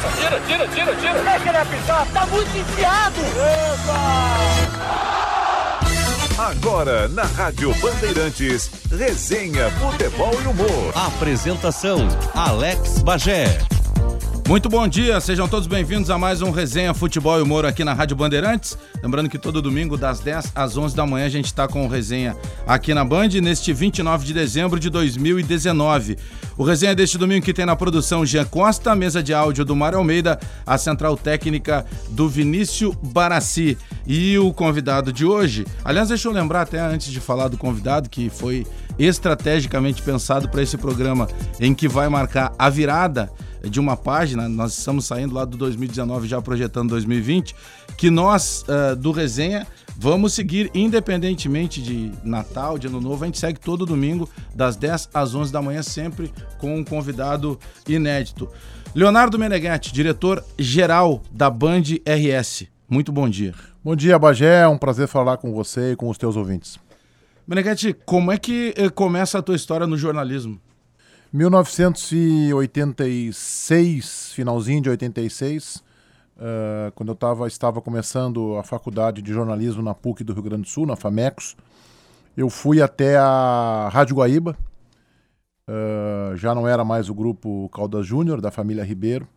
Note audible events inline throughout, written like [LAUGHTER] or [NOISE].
passa. Tira, tira, tira, tira. Deixa ele apitar, tá muito enfiado. Agora, na Rádio Bandeirantes, resenha, futebol e humor. Apresentação: Alex Bagé. Muito bom dia, sejam todos bem-vindos a mais um Resenha Futebol e Humor aqui na Rádio Bandeirantes. Lembrando que todo domingo, das 10 às 11 da manhã, a gente está com o Resenha aqui na Band, neste 29 de dezembro de 2019. O Resenha deste domingo que tem na produção Jean Costa, mesa de áudio do Mário Almeida, a central técnica do Vinícius Barassi. E o convidado de hoje, aliás, deixa eu lembrar até antes de falar do convidado, que foi estrategicamente pensado para esse programa, em que vai marcar a virada de uma página, nós estamos saindo lá do 2019 já projetando 2020, que nós uh, do Resenha vamos seguir independentemente de Natal, de Ano Novo, a gente segue todo domingo das 10 às 11 da manhã sempre com um convidado inédito. Leonardo Meneghetti, diretor geral da Band RS. Muito bom dia. Bom dia, Bagé. É um prazer falar com você e com os teus ouvintes. Meneghetti, como é que eh, começa a tua história no jornalismo? 1986, finalzinho de 86, uh, quando eu tava, estava começando a faculdade de jornalismo na PUC do Rio Grande do Sul, na FAMECOS, eu fui até a Rádio Guaíba, uh, já não era mais o grupo Caldas Júnior, da família Ribeiro.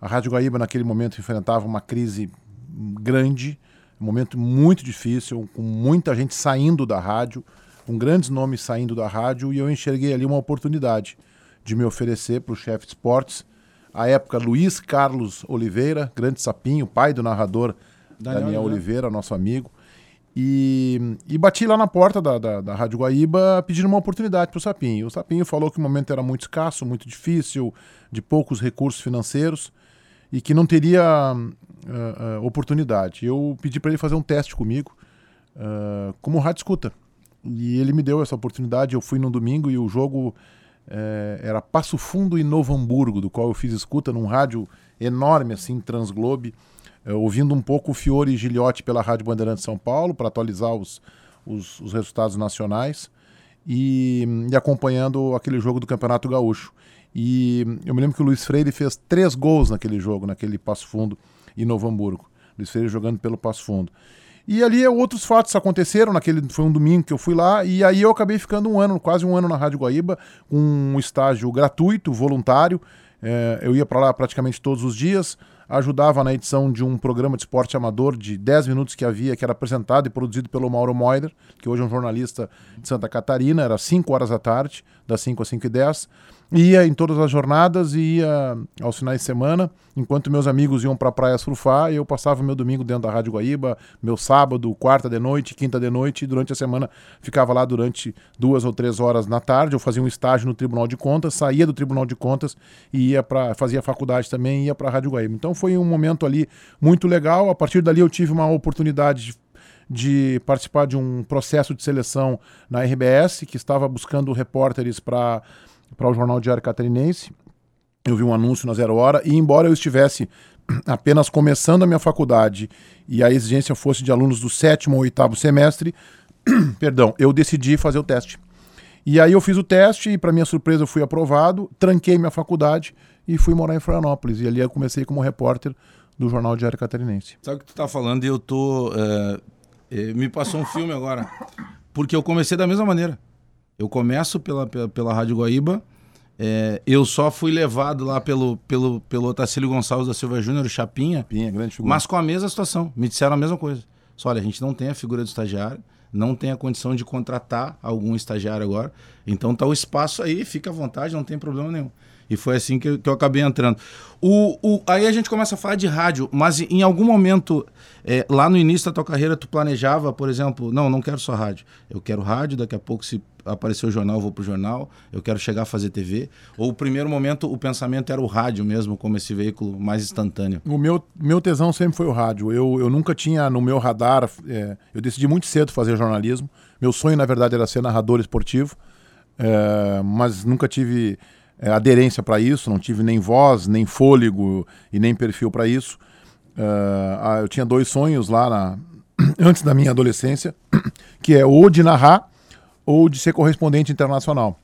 A Rádio Guaíba, naquele momento, enfrentava uma crise grande, um momento muito difícil, com muita gente saindo da rádio, com grandes nomes saindo da rádio, e eu enxerguei ali uma oportunidade de me oferecer para o chefe de esportes. À época, Luiz Carlos Oliveira, grande sapinho, pai do narrador Daniel, Daniel Oliveira, nosso amigo. E, e, bati lá na porta da, da, da Rádio Guaíba pedindo uma oportunidade para o Sapinho. O Sapinho falou que o momento era muito escasso, muito difícil, de poucos recursos financeiros e que não teria uh, uh, oportunidade. Eu pedi para ele fazer um teste comigo, uh, como rádio escuta. E ele me deu essa oportunidade. Eu fui no domingo e o jogo é, era Passo Fundo e Novo Hamburgo, do qual eu fiz escuta num rádio enorme, assim, Transglobe, é, ouvindo um pouco o Fiore Gilhote pela Rádio Bandeirantes São Paulo, para atualizar os, os, os, resultados nacionais, e, e, acompanhando aquele jogo do Campeonato Gaúcho. E eu me lembro que o Luiz Freire fez três gols naquele jogo, naquele Passo Fundo e Novo Hamburgo. Luiz Freire jogando pelo Passo Fundo. E ali outros fatos aconteceram, naquele foi um domingo que eu fui lá, e aí eu acabei ficando um ano, quase um ano na Rádio Guaíba, um estágio gratuito, voluntário. É, eu ia para lá praticamente todos os dias, ajudava na edição de um programa de esporte amador de 10 minutos que havia, que era apresentado e produzido pelo Mauro Moider, que hoje é um jornalista de Santa Catarina, era 5 horas da tarde, das 5 às 5 e 10 ia em todas as jornadas e ia aos finais de semana, enquanto meus amigos iam para a praia surfar, eu passava meu domingo dentro da Rádio Guaíba, meu sábado, quarta de noite, quinta de noite, e durante a semana ficava lá durante duas ou três horas na tarde, eu fazia um estágio no Tribunal de Contas, saía do Tribunal de Contas e ia para fazia faculdade também, ia para a Rádio Guaíba. Então foi um momento ali muito legal, a partir dali eu tive uma oportunidade de de participar de um processo de seleção na RBS, que estava buscando repórteres para o Jornal Diário Catarinense. Eu vi um anúncio na Zero Hora e, embora eu estivesse [CLEARS THROAT] apenas começando a minha faculdade e a exigência fosse de alunos do sétimo ou oitavo semestre, [CLEARS THROAT] perdão, eu decidi fazer o teste. E aí eu fiz o teste e, para minha surpresa, eu fui aprovado, tranquei minha faculdade e fui morar em Florianópolis. E ali eu comecei como repórter do Jornal Diário Catarinense. Sabe o que tu tá falando eu tô... É, me passou um filme agora. Porque eu comecei da mesma maneira. Eu começo pela, pela, pela Rádio Guaíba. É, eu só fui levado lá pelo, pelo, pelo Otacílio Gonçalves da Silva Júnior, Chapinha. Chapinha, grande figura. Mas com a mesma situação. Me disseram a mesma coisa. Só, olha, a gente não tem a figura do estagiário, não tem a condição de contratar algum estagiário agora. Então tá o espaço aí, fica à vontade, não tem problema nenhum. E foi assim que eu, que eu acabei entrando. O, o, aí a gente começa a falar de rádio, mas em algum momento, é, lá no início da tua carreira, tu planejava, por exemplo, não, não quero só rádio. Eu quero rádio, daqui a pouco, se aparecer o jornal, eu vou pro jornal, eu quero chegar a fazer TV. Ou o primeiro momento, o pensamento era o rádio mesmo, como esse veículo mais instantâneo? O meu, meu tesão sempre foi o rádio. Eu, eu nunca tinha no meu radar, é, eu decidi muito cedo fazer jornalismo. Meu sonho, na verdade, era ser narrador esportivo, é, mas nunca tive é, aderência para isso, não tive nem voz, nem fôlego e nem perfil para isso. Uh, eu tinha dois sonhos lá na, [CLEARS THROAT] antes da minha adolescência, [CLEARS THROAT] que é ou de narrar ou de ser correspondente internacional.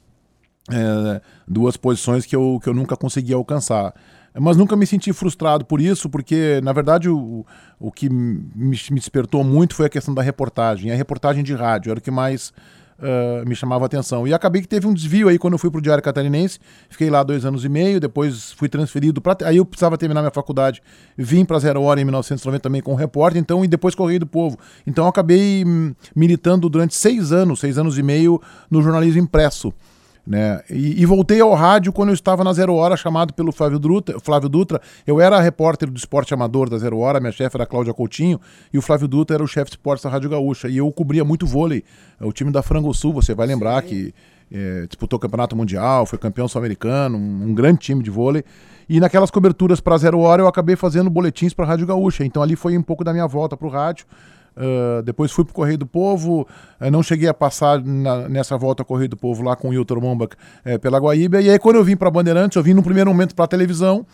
é, duas posições que eu, que eu nunca consegui alcançar. Mas nunca me senti frustrado por isso, porque, na verdade, o, o que me, me despertou muito foi a questão da reportagem. A reportagem de rádio era o que mais uh, me chamava a atenção. E acabei que teve um desvio aí quando eu fui para o Diário Catarinense. Fiquei lá dois anos e meio, depois fui transferido para. Aí eu precisava terminar minha faculdade. Vim para Zero Hora em 1990 também com repórter, então, e depois Correio do Povo. Então acabei hum, militando durante seis anos, seis anos e meio, no jornalismo impresso. Né? E, e, voltei ao rádio quando eu estava na Zero Hora, chamado pelo Flávio Dutra, Flávio Dutra. Eu era repórter do esporte amador da Zero Hora, minha chefe era Cláudia Coutinho, e o Flávio Dutra era o chefe de esportes da Rádio Gaúcha. E eu cobria muito vôlei. O time da Frango Sul, você vai lembrar Sim. que é, disputou o campeonato mundial, foi campeão sul-americano, um, um, grande time de vôlei. E naquelas coberturas para Zero Hora eu acabei fazendo boletins para a Rádio Gaúcha. Então ali foi um pouco da minha volta para o rádio. Uh, depois fui para o Correio do Povo, uh, não cheguei a passar na, nessa volta ao Correio do Povo lá com o Hilton Mombach uh, pela Guaíba. E aí, quando eu vim para Bandeirantes, eu vim no primeiro momento para a televisão,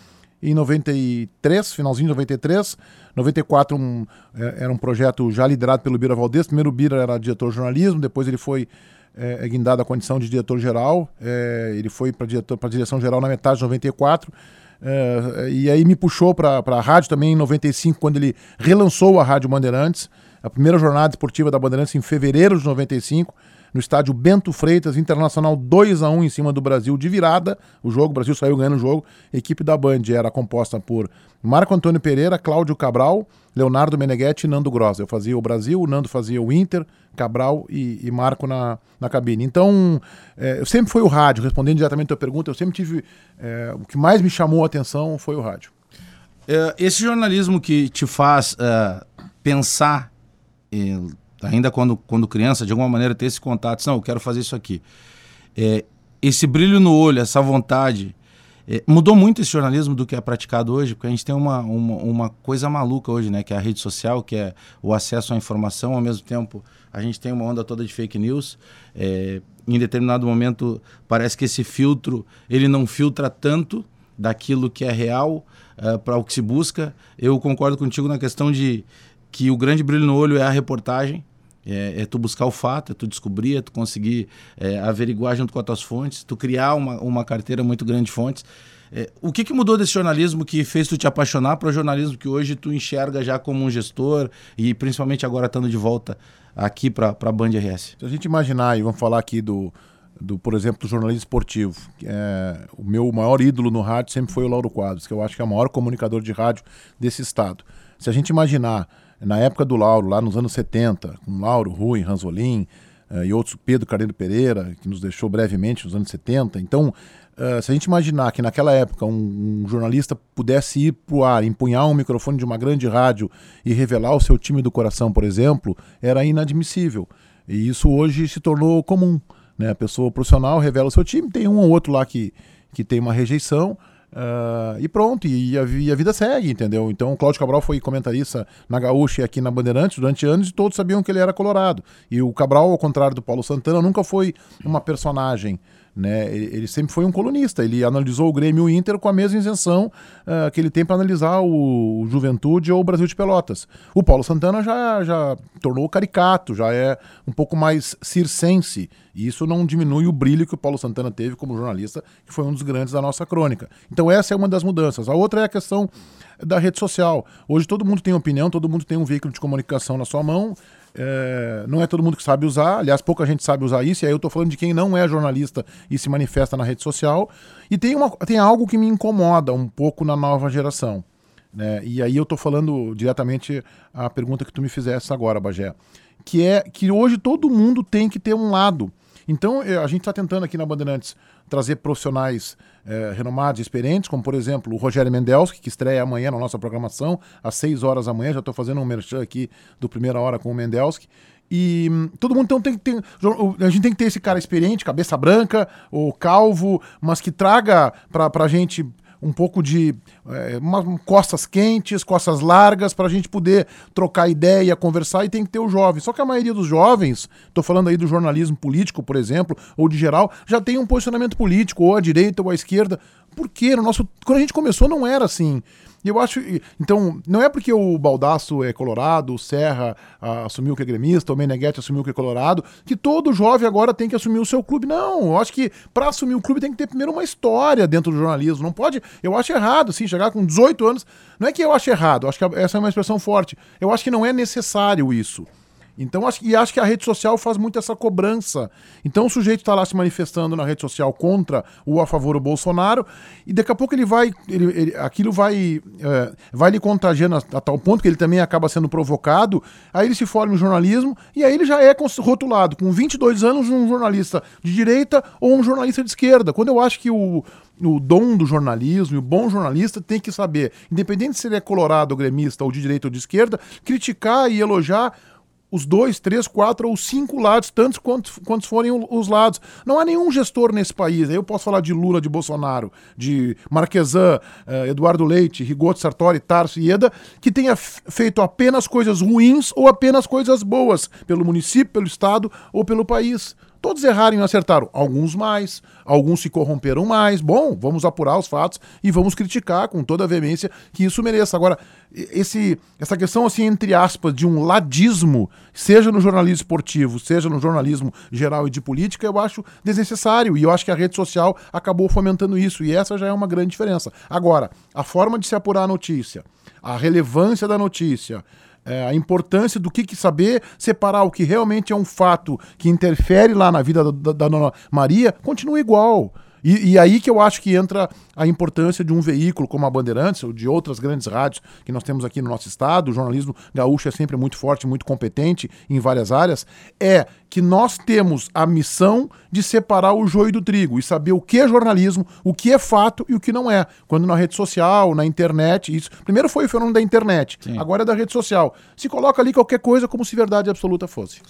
em 93, finalzinho de 93. 94 um, era um projeto já liderado pelo Bira Valdez. Primeiro o Bira era diretor de jornalismo, depois ele foi é, guindado a condição de diretor-geral. Ele foi para a direção-geral na metade de 94. É, e aí me puxou para a rádio também em 95, quando ele relançou a Rádio Bandeirantes a primeira jornada esportiva da Bandeirantes em fevereiro de 95, no estádio Bento Freitas, Internacional 2 a 1 em cima do Brasil de virada. O jogo, o Brasil saiu ganhando o jogo. A equipe da Band era composta por Marco Antônio Pereira, Cláudio Cabral, Leonardo Meneghetti e Nando Gross. Eu fazia o Brasil, o Nando fazia o Inter, Cabral e, e Marco na, na cabine. Então, é, eu sempre fui o rádio, respondendo diretamente a tua pergunta, eu sempre tive. É, o que mais me chamou a atenção foi o rádio. É, esse jornalismo que te faz é, pensar ainda quando, quando criança, de alguma maneira ter esse contato, não, eu quero fazer isso aqui. É, esse brilho no olho, essa vontade, é, mudou muito esse jornalismo do que é praticado hoje, porque a gente tem uma, uma, uma, coisa maluca hoje, né, que é a rede social, que é o acesso à informação, ao mesmo tempo a gente tem uma onda toda de fake news. É, em determinado momento parece que esse filtro ele não filtra tanto daquilo que é real uh, para o que se busca. Eu concordo contigo na questão de que o grande brilho no olho é a reportagem, é, é, tu buscar o fato, é tu descobrir, é tu conseguir é, averiguar junto com as tuas fontes, tu criar uma, uma carteira muito grande de fontes. É, o que, que mudou desse jornalismo que fez tu te apaixonar para o jornalismo que hoje tu enxerga já como um gestor e principalmente agora estando de volta aqui para a Band RS? Se a gente imaginar, e vamos falar aqui do, do por exemplo, do jornalismo esportivo, é, o meu maior ídolo no rádio sempre foi o Lauro Quadros, que eu acho que é o maior comunicador de rádio desse estado. Se a gente imaginar na época do Lauro, lá nos anos 70, com Lauro, Rui, Ranzolin uh, e outros, Pedro Carneiro Pereira, que nos deixou brevemente nos anos 70. Então, uh, se a gente imaginar que naquela época um, um jornalista pudesse ir para o ar, empunhar um microfone de uma grande rádio e revelar o seu time do coração, por exemplo, era inadmissível. E isso hoje se tornou comum. Né? A pessoa profissional revela o seu time, tem um ou outro lá que, que tem uma rejeição, Uh, e pronto, e a, e a, vida segue, entendeu? Então o Cláudio Cabral foi comentarista na Gaúcha e aqui na Bandeirantes durante anos e todos sabiam que ele era colorado. E o Cabral, ao contrário do Paulo Santana, nunca foi uma personagem né? Ele, sempre foi um colunista, ele analisou o Grêmio Inter com a mesma isenção uh, que ele tem para analisar o, o, Juventude ou o Brasil de Pelotas. O Paulo Santana já, já tornou caricato, já é um pouco mais circense, e isso não diminui o brilho que o Paulo Santana teve como jornalista, que foi um dos grandes da nossa crônica. Então, essa é uma das mudanças. A outra é a questão da rede social. Hoje todo mundo tem opinião, todo mundo tem um veículo de comunicação na sua mão. É, não é todo mundo que sabe usar, aliás, pouca gente sabe usar isso, e aí eu estou falando de quem não é jornalista e se manifesta na rede social. E tem, uma, tem algo que me incomoda um pouco na nova geração. Né? E aí eu estou falando diretamente a pergunta que tu me fizesse agora, Bagé. Que é que hoje todo mundo tem que ter um lado. Então é, a gente está tentando aqui na Bandeirantes trazer profissionais é, renomados e experientes, como por exemplo o Rogério Mendelski, que estreia amanhã na nossa programação, às 6 horas da manhã. Já estou fazendo um merchan aqui do Primeira Hora com o Mendelski. E hum, todo mundo então tem que ter. A gente tem que ter esse cara experiente, cabeça branca, ou calvo, mas que traga para a gente um pouco de é, uma, costas quentes, costas largas, para a gente poder trocar ideia, conversar, e tem que ter o jovem. Só que a maioria dos jovens, estou falando aí do jornalismo político, por exemplo, ou de geral, já tem um posicionamento político, ou à direita ou à esquerda. Por quê? No nosso, quando a gente começou não era assim. E eu acho. Então, não é porque o Baldaço é colorado, o Serra ah, assumiu que é gremista, o Meneghetti assumiu que é colorado, que todo jovem agora tem que assumir o seu clube. Não, eu acho que para assumir um clube tem que ter primeiro uma história dentro do jornalismo. Não pode. Eu acho errado, assim, chegar com 18 anos. Não é que eu acho errado, acho que essa é uma expressão forte. Eu acho que não é necessário isso. Então, acho, e acho que a rede social faz muito essa cobrança. Então, o sujeito está lá se manifestando na rede social contra ou a favor do Bolsonaro, e daqui a pouco ele vai. Ele, ele, aquilo vai, é, vai lhe contagiando a, a, tal ponto que ele também acaba sendo provocado. Aí ele se forma em jornalismo, e aí ele já é rotulado, com 22 anos, um jornalista de direita ou um jornalista de esquerda. Quando eu acho que o, o dom do jornalismo, e o bom jornalista tem que saber, independente se ele é colorado gremista, ou de direita ou de esquerda, criticar e elogiar os dois, três, quatro ou cinco lados, tantos quantos, quantos forem os lados. Não há nenhum gestor nesse país. Aí eu posso falar de Lula, de Bolsonaro, de Marquesan, uh, Eduardo Leite, Rigoto Sartori, Tarso e Ieda, que tenha feito apenas coisas ruins ou apenas coisas boas pelo município, pelo estado ou pelo país. Todos erraram e acertaram. Alguns mais, alguns se corromperam mais. Bom, vamos apurar os fatos e vamos criticar com toda a veemência que isso mereça. Agora, esse, essa questão, assim, entre aspas, de um ladismo, seja no jornalismo esportivo, seja no jornalismo geral e de política, eu acho desnecessário. E eu acho que a rede social acabou fomentando isso. E essa já é uma grande diferença. Agora, a forma de se apurar a notícia, a relevância da notícia, é, a importância do que, que, saber separar o que realmente é um fato que interfere lá na vida da, da, da dona Maria, continua igual. E, e, aí que eu acho que entra a importância de um veículo como a Bandeirantes ou de outras grandes rádios que nós temos aqui no nosso estado. O jornalismo gaúcho é sempre muito forte, muito competente em várias áreas. É que nós temos a missão de separar o joio do trigo e saber o que é jornalismo, o que é fato e o que não é. Quando na rede social, na internet, isso. Primeiro foi o fenômeno da internet, Sim. agora é da rede social. Se coloca ali qualquer coisa como se verdade absoluta fosse.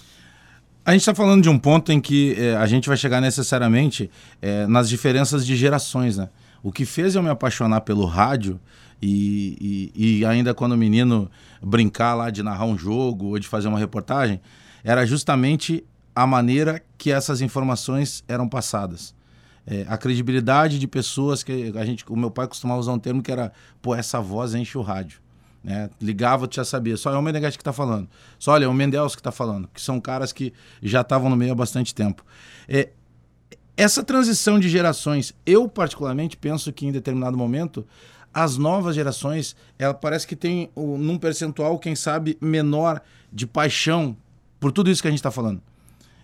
A gente está falando de um ponto em que é, a gente vai chegar necessariamente é, nas diferenças de gerações, né? O que fez eu me apaixonar pelo rádio e, e, e, ainda quando menino brincar lá de narrar um jogo ou de fazer uma reportagem, era justamente a maneira que essas informações eram passadas. É, a credibilidade de pessoas que a gente, o meu pai costumava usar um termo que era, pô, essa voz enche o rádio. Né? Ligava, tu já sabia. Só é o Meneghetti que está falando. Só olha, é o Mendels que está falando. Que são caras que já estavam no meio há bastante tempo. É, essa transição de gerações, eu particularmente penso que em determinado momento as novas gerações, ela parece que tem um, num percentual, quem sabe, menor de paixão por tudo isso que a gente está falando.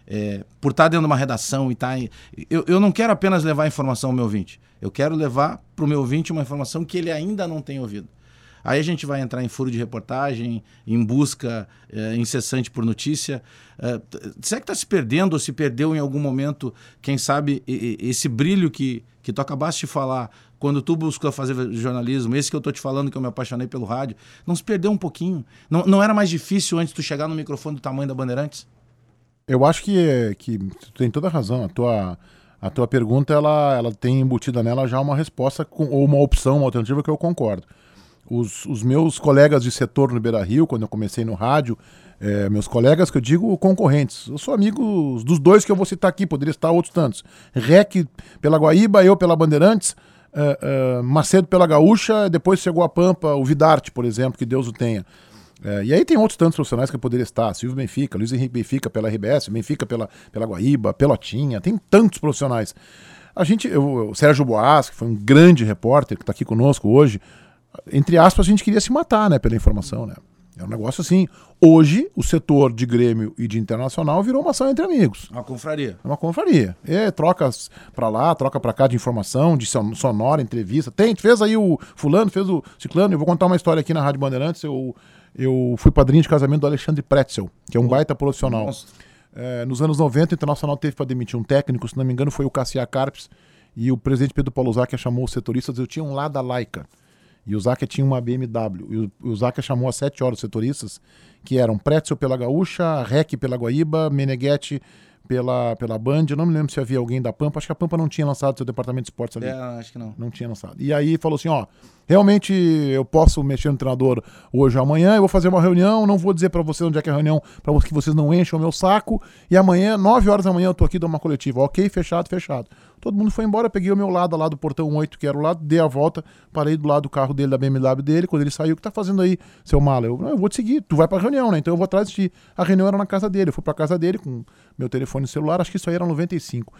É, por estar tá dentro de uma redação e estar. Tá eu, eu não quero apenas levar informação ao meu ouvinte. Eu quero levar para o meu ouvinte uma informação que ele ainda não tem ouvido. Aí a gente vai entrar em furo de reportagem, em busca é, incessante por notícia. É, será que está se perdendo ou se perdeu em algum momento, quem sabe, esse brilho que, que tu acabaste de falar quando tu buscou fazer jornalismo, esse que eu estou te falando que eu me apaixonei pelo rádio, não se perdeu um pouquinho? Não, não era mais difícil antes tu chegar no microfone do tamanho da Bandeirantes? Eu acho que, que tu tem toda a razão. A tua, a tua pergunta ela, ela tem embutida nela já uma resposta com, ou uma opção, uma alternativa que eu concordo os, os meus colegas de setor no Beira Rio, quando eu comecei no rádio, é, meus colegas que eu digo concorrentes. Eu sou amigo dos dois que eu vou citar aqui, poderia estar outros tantos. REC pela Guaíba, eu pela Bandeirantes, uh, uh, Macedo pela Gaúcha, depois chegou a Pampa, o Vidarte, por exemplo, que Deus o tenha. É, e aí tem outros tantos profissionais que eu poderia estar. Silvio Benfica, Luiz Henrique Benfica pela RBS, Benfica pela, pela Guaíba, Pelotinha, tem tantos profissionais. A gente, eu, o Sérgio Boas, que foi um grande repórter, que está aqui conosco hoje, entre aspas, a gente queria se matar, né, pela informação, né? É um negócio assim. Hoje, o setor de Grêmio e de Internacional virou uma ação entre amigos. Uma confraria. É uma confraria. É, trocas pra lá, troca pra cá de informação, de sonora, entrevista. Tem, fez aí o fulano, fez o ciclano. Eu vou contar uma história aqui na Rádio Bandeirantes. Eu, eu fui padrinho de casamento do Alexandre Pretzel, que é um baita profissional. É, nos anos 90, o Internacional teve para demitir um técnico, se não me engano, foi o Cassia Carpes. E o presidente Pedro Paulo Zac chamou os setoristas, eu tinha um lá da Laica. E o Zaca tinha uma BMW. E o, Zaca chamou as sete horas setoristas, que eram Pretzel pela Gaúcha, Rec pela Guaíba, Meneghetti pela, pela Band. Eu não me lembro se havia alguém da Pampa. Acho que a Pampa não tinha lançado seu departamento de esportes ali. É, acho que não. Não tinha lançado. E aí falou assim: ó, realmente eu posso mexer no treinador hoje ou amanhã. Eu vou fazer uma reunião. Não vou dizer para vocês onde é que é a reunião, para que vocês não enchem o meu saco. E amanhã, nove horas da manhã, eu tô aqui dando uma coletiva. Ok, fechado, fechado. Todo mundo foi embora, peguei o meu lado lá do portão 8, que era o lado, dei a volta, parei do lado do carro dele, da BMW dele. Quando ele saiu, o que tá fazendo aí, seu mala? Eu, não, eu vou te seguir, tu vai pra reunião, né? Então eu vou atrás de ti. A reunião era na casa dele, eu fui pra casa dele com meu telefone celular, acho que isso aí era 95.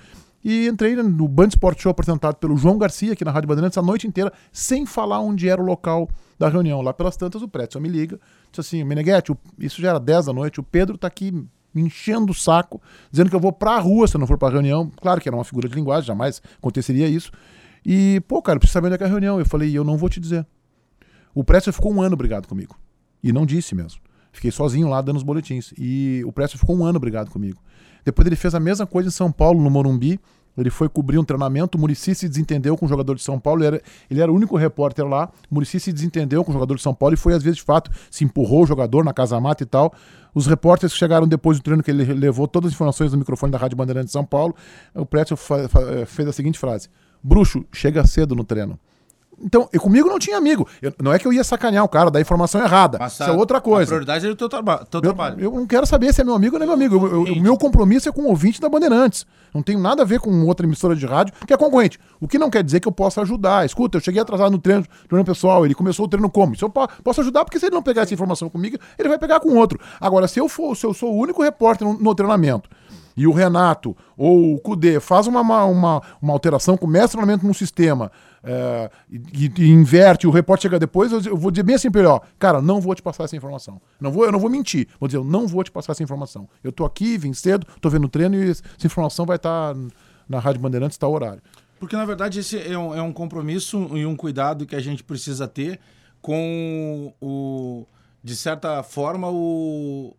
E entrei no Band Sport Show apresentado pelo João Garcia, aqui na Rádio Bandeirantes, a noite inteira, sem falar onde era o local da reunião. Lá pelas tantas, o Pretzel me liga, disse assim, Meneghete, isso já era 10 da noite, o Pedro tá aqui me enchendo o saco, dizendo que eu vou pra rua se eu não for pra reunião. Claro que era uma figura de linguagem, jamais aconteceria isso. E, pô, cara, precisa saber onde é que é a reunião. Eu falei, eu não vou te dizer. O Pretzel ficou um ano brigado comigo. E não disse mesmo. Fiquei sozinho lá dando os boletins. E o Pretzel ficou um ano brigado comigo. Depois ele fez a mesma coisa em São Paulo, no Morumbi. Ele foi cobrir um treinamento, o Murici se desentendeu com o jogador de São Paulo, ele era, ele era o único repórter lá. O Murici se desentendeu com o jogador de São Paulo e foi, às vezes, de fato, se empurrou o jogador na casa mata e tal. Os repórteres que chegaram depois do treino, que ele levou todas as informações do microfone da Rádio Bandeirante de São Paulo, o Pretzel fez a seguinte frase: Bruxo, chega cedo no treino. Então, e comigo não tinha amigo. Eu, não é que eu ia sacanear o cara, dar informação errada. Mas Isso é outra coisa. A prioridade é o teu, traba teu Eu, trabalho. eu não quero saber se é meu amigo ou não é meu amigo. Eu- eu- o meu compromisso é com o ouvinte da Bandeirantes. Não tem nada a ver com outra emissora de rádio que é concorrente. O que não quer dizer que eu possa ajudar. Escuta, eu cheguei atrasado no treino, treino pessoal, ele começou o treino como? Isso eu po- posso ajudar, porque se ele não pegar essa informação comigo, ele vai pegar com outro. Agora, se eu for, se eu sou o único repórter no, no treinamento e o Renato ou o Cudê faz uma, uma, uma, uma alteração, começa o treinamento num sistema é, e, e inverte, o repórter chega depois, eu, vou dizer bem assim pra ele, ó, cara, não vou te passar essa informação. Não vou, eu não vou mentir. Vou dizer, eu não vou te passar essa informação. Eu tô aqui, vim cedo, tô vendo o treino e essa informação vai estar na Rádio Bandeirantes, tá horário. Porque, na verdade, esse é um, é um compromisso e um cuidado que a gente precisa ter com o, de certa forma, o,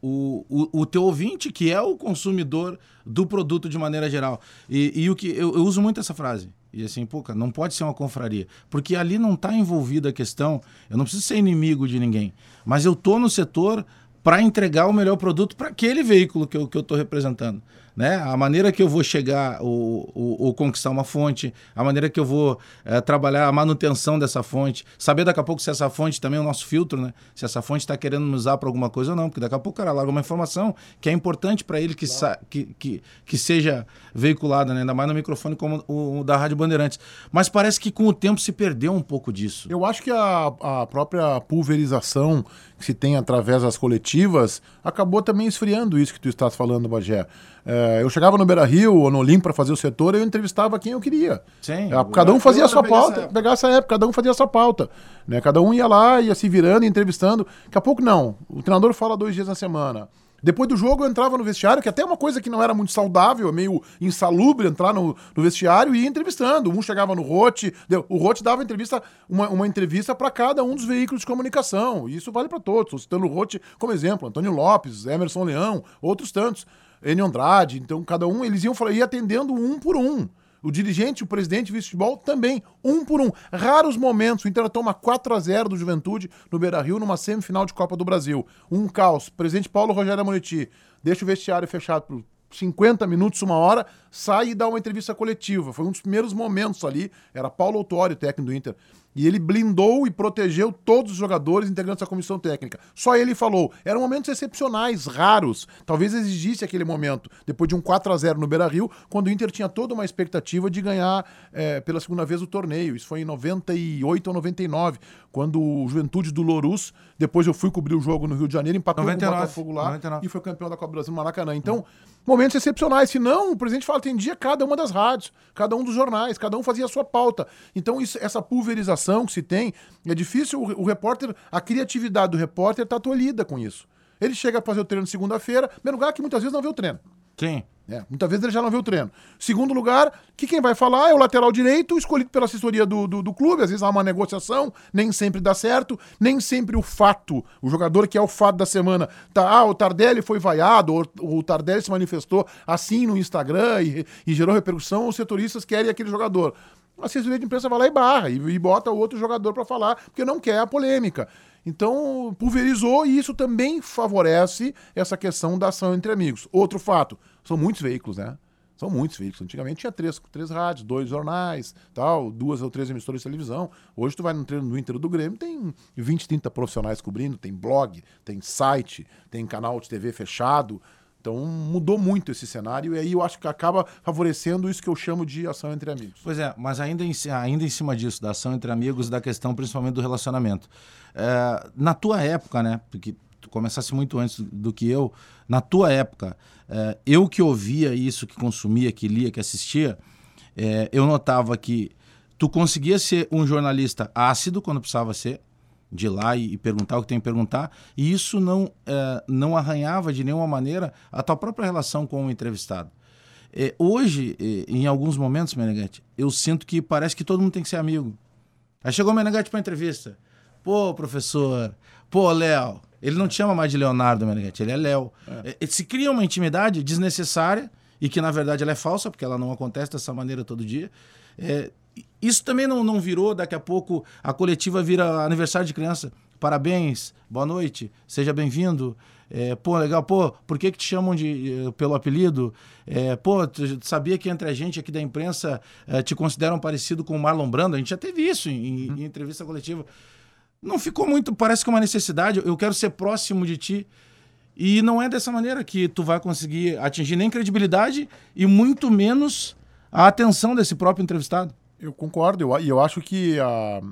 o, o, o teu ouvinte, que é o consumidor do produto de maneira geral. E, e o que eu, eu uso muito essa frase. E assim, pô, cara, não pode ser uma confraria. Porque ali não está envolvida a questão. Eu não preciso ser inimigo de ninguém. Mas eu tô no setor para entregar o melhor produto para aquele veículo que eu estou que eu representando. Né? A maneira que eu vou chegar ou, conquistar uma fonte, a maneira que eu vou eh, trabalhar a manutenção dessa fonte, saber daqui a pouco se essa fonte também é o nosso filtro, né? se essa fonte está querendo me usar para alguma coisa ou não, porque daqui a pouco o cara larga uma informação que é importante para ele que, que, que, que seja veiculada, né? ainda mais no microfone como o, o da Rádio Bandeirantes. Mas parece que com o tempo se perdeu um pouco disso. Eu acho que a, a própria pulverização que se tem através das coletivas acabou também esfriando isso que tu estás falando, Bagé. É, eu chegava no Beira Rio ou no Olimpo para fazer o setor, eu entrevistava quem eu queria. Sim, É, cada um fazia a sua essa pauta, época. pegar essa época, cada um fazia a sua pauta. Né? Cada um ia lá, ia se virando, entrevistando. Daqui a pouco não. O treinador fala dois dias na semana. Depois do jogo eu entrava no vestiário, que até é uma coisa que não era muito saudável, é meio insalubre entrar no, no vestiário e ir entrevistando. Um chegava no Rote, o Rote dava entrevista, uma, uma entrevista para cada um dos veículos de comunicação. E isso vale para todos. Estou citando o Rote como exemplo, Antônio Lopes, Emerson Leão, outros tantos, Enio Andrade. Então cada um, eles iam falar, ia atendendo um por um. O dirigente, o presidente de futebol também, um por um. Raros momentos, o Inter toma 4 a 0 do Juventude no Beira-Rio numa semifinal de Copa do Brasil. Um caos. Presidente Paulo Rogério Amoretti deixa o vestiário fechado 50 minutos, uma hora, sai e dá uma entrevista coletiva. Foi um dos primeiros momentos ali. Era Paulo Autório, técnico do Inter. E ele blindou e protegeu todos os jogadores integrantes da comissão técnica. Só ele falou. Eram momentos excepcionais, raros. Talvez exigisse aquele momento, depois de um 4 a 0 no Beira Rio, quando o Inter tinha toda uma expectativa de ganhar eh, pela segunda vez o torneio. Isso foi em 98 ou 99, quando o Juventude do Lourus, depois eu fui cobrir o jogo no Rio de Janeiro, empatou 99, com o Botafogo lá 99. e foi campeão da Copa do Brasil no Maracanã. Então, momentos excepcionais. Se não, o presidente fala, atendia cada uma das rádios, cada um dos jornais, cada um fazia a sua pauta. Então, isso- essa pulverização que se tem, é difícil. O, o repórter, a criatividade do repórter está tolhida com isso. Ele chega a fazer o treino segunda-feira, primeiro lugar que muitas vezes não vê o treino. Sim. É, muitas vezes ele já não vê o treino. Segundo lugar, que quem vai falar é o lateral direito, escolhido pela assessoria do, do, do clube. Às vezes há uma negociação, nem sempre dá certo, nem sempre o fato, o jogador que é o fato da semana, tá, ah, o Tardelli foi vaiado, ou, o Tardelli se manifestou assim no Instagram e, e gerou repercussão, os setoristas querem aquele jogador. A assessoria de imprensa vai lá e barra, e, e bota o outro jogador para falar, porque não quer a polêmica. Então, pulverizou e isso também favorece essa questão da ação entre amigos. Outro fato, são muitos veículos, né? São muitos veículos. Antigamente tinha três, três rádios, dois jornais, tal, duas ou três emissoras de televisão. Hoje tu vai no treino do Inter do Grêmio, tem 20, 30 profissionais cobrindo, tem blog, tem site, tem canal de TV fechado, Então mudou muito esse cenário e aí eu acho que acaba favorecendo isso que eu chamo de ação entre amigos. Pois é, mas ainda em, ainda em cima disso, da ação entre amigos, da questão principalmente do relacionamento. É, na tua época, né? Porque começasse muito antes do que eu, na tua época, é, eu que ouvia isso, que consumia, que lia, que assistia, é, eu notava que tu conseguia ser um jornalista ácido quando precisava ser, de lá e, e, perguntar o que tem que perguntar, e isso não, é, não arranhava de nenhuma maneira a tua própria relação com o entrevistado. Hoje, em alguns momentos, Menegante, eu sinto que parece que todo mundo tem que ser amigo. Aí chegou o Menegante para entrevista. Pô, professor, pô, Léo. Ele não te chama mais de Leonardo Menegante, ele é Léo. É. é. Se cria uma intimidade desnecessária e que, na verdade, ela é falsa, porque ela não acontece dessa maneira todo dia. É, isso também não, não virou, daqui a pouco a coletiva vira aniversário de criança. Parabéns, boa noite, seja bem-vindo. É, pô, legal, pô, por que, que te chamam de, eh, pelo apelido? É, pô, tu sabia que entre a gente aqui da imprensa é, te consideram parecido com o Marlon Brando? A gente já teve isso em, uhum. em entrevista coletiva. Não ficou muito, parece que é uma necessidade. Eu quero ser próximo de ti. E não é dessa maneira que tu vai conseguir atingir nem credibilidade e muito menos a atenção desse próprio entrevistado. Eu concordo, e eu, eu, acho que a,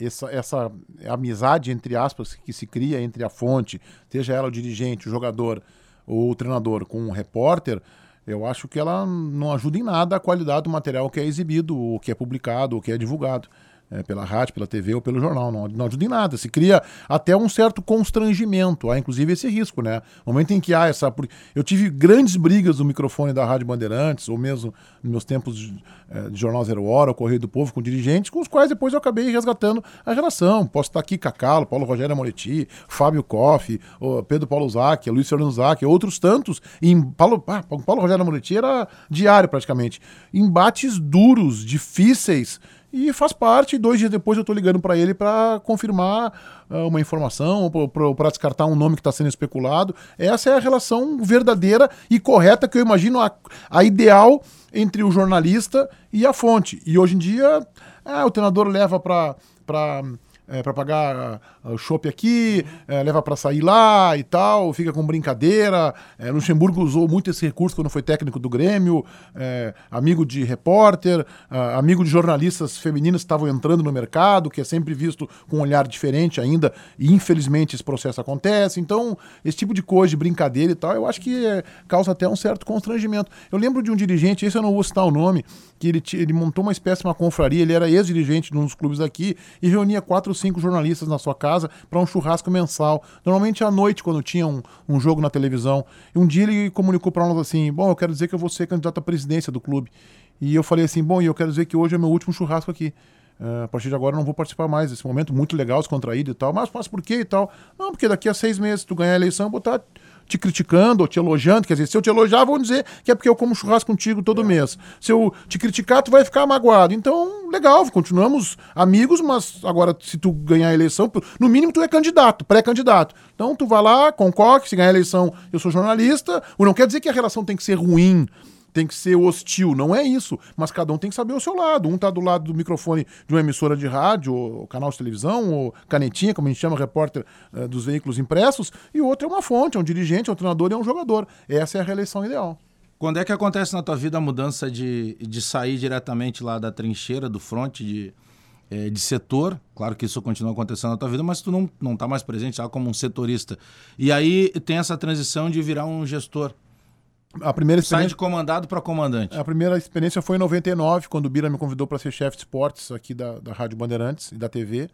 essa, essa amizade, entre aspas, que se cria entre a fonte, seja ela o dirigente, o jogador ou o treinador com o repórter, eu acho que ela não ajuda em nada a qualidade do material que é exibido, ou que é publicado, ou que é divulgado é, pela rádio, pela TV ou pelo jornal. Não, não ajuda em nada. Se cria até um certo constrangimento. Há inclusive esse risco, né? No momento em que há essa. Eu tive grandes brigas no microfone da Rádio Bandeirantes, ou mesmo nos meus tempos de, é, de Jornal Zero Hora, o Correio do Povo, com dirigentes, com os quais depois eu acabei resgatando a relação. Posso estar aqui Cacalo, Paulo Rogério Amoretti, Fábio Koff, Pedro Paulo Zac, Luiz Fernando Zac, outros tantos. Em Paulo, ah, Paulo Rogério Amoretti era diário praticamente. Embates duros, difíceis e faz parte. Dois dias depois eu estou ligando para ele para confirmar uh, uma informação, para descartar um nome que está sendo especulado. Essa é a relação verdadeira e correta que eu imagino a, a ideal entre o jornalista e a fonte. E hoje em dia, ah, o treinador leva para é, para pagar uh, o chopp aqui, é, leva para sair lá e tal, fica com brincadeira. É, Luxemburgo usou muito esse recurso quando foi técnico do Grêmio, é, amigo de repórter, uh, amigo de jornalistas femininas que estavam entrando no mercado, que é sempre visto com um olhar diferente ainda, e infelizmente esse processo acontece. Então, esse tipo de coisa, de brincadeira e tal, eu acho que é, causa até um certo constrangimento. Eu lembro de um dirigente, esse eu não vou citar o nome, que ele, ele montou uma espécie de uma confraria, ele era ex-dirigente de um dos clubes daqui e reunia quatro cinco jornalistas na sua casa para um churrasco mensal. Normalmente à noite, quando tinha um, um jogo na televisão. E um dia ele comunicou para nós assim: Bom, eu quero dizer que eu vou ser candidato à presidência do clube. E eu falei assim: Bom, e eu quero dizer que hoje é meu último churrasco aqui. Uh, a partir de agora eu não vou participar mais desse momento muito legal, descontraído e tal. Mas, mas por quê e tal? Não, porque daqui a seis meses, tu ganhar a eleição, eu vou estar te criticando ou te elogiando. Quer dizer, se eu te elogiar, vão dizer que é porque eu como churrasco contigo todo é. mês. Se eu te criticar, tu vai ficar magoado. Então, legal, continuamos amigos, mas agora, se tu ganhar a eleição, no mínimo tu é candidato, pré-candidato. Então, tu vai lá, concorre, se ganhar a eleição, eu sou jornalista. Ou não quer dizer que a relação tem que ser ruim tem que ser hostil. Não é isso. Mas cada um tem que saber o seu lado. Um tá do lado do microfone de uma emissora de rádio, ou canal de televisão, ou canetinha, como a gente chama, repórter uh, dos veículos impressos, e o outro é uma fonte, é um dirigente, é um treinador e é um jogador. Essa é a reeleição ideal. Quando é que acontece na tua vida a mudança de, de sair diretamente lá da trincheira, do fronte, de, é, de setor? Claro que isso continua acontecendo na tua vida, mas tu não, não tá mais presente já como um setorista. E aí tem essa transição de virar um gestor. A primeira experiência... Sai de comandado para comandante. A primeira experiência foi em 99, quando o Bira me convidou para ser chefe de esportes aqui da, da Rádio Bandeirantes e da TV.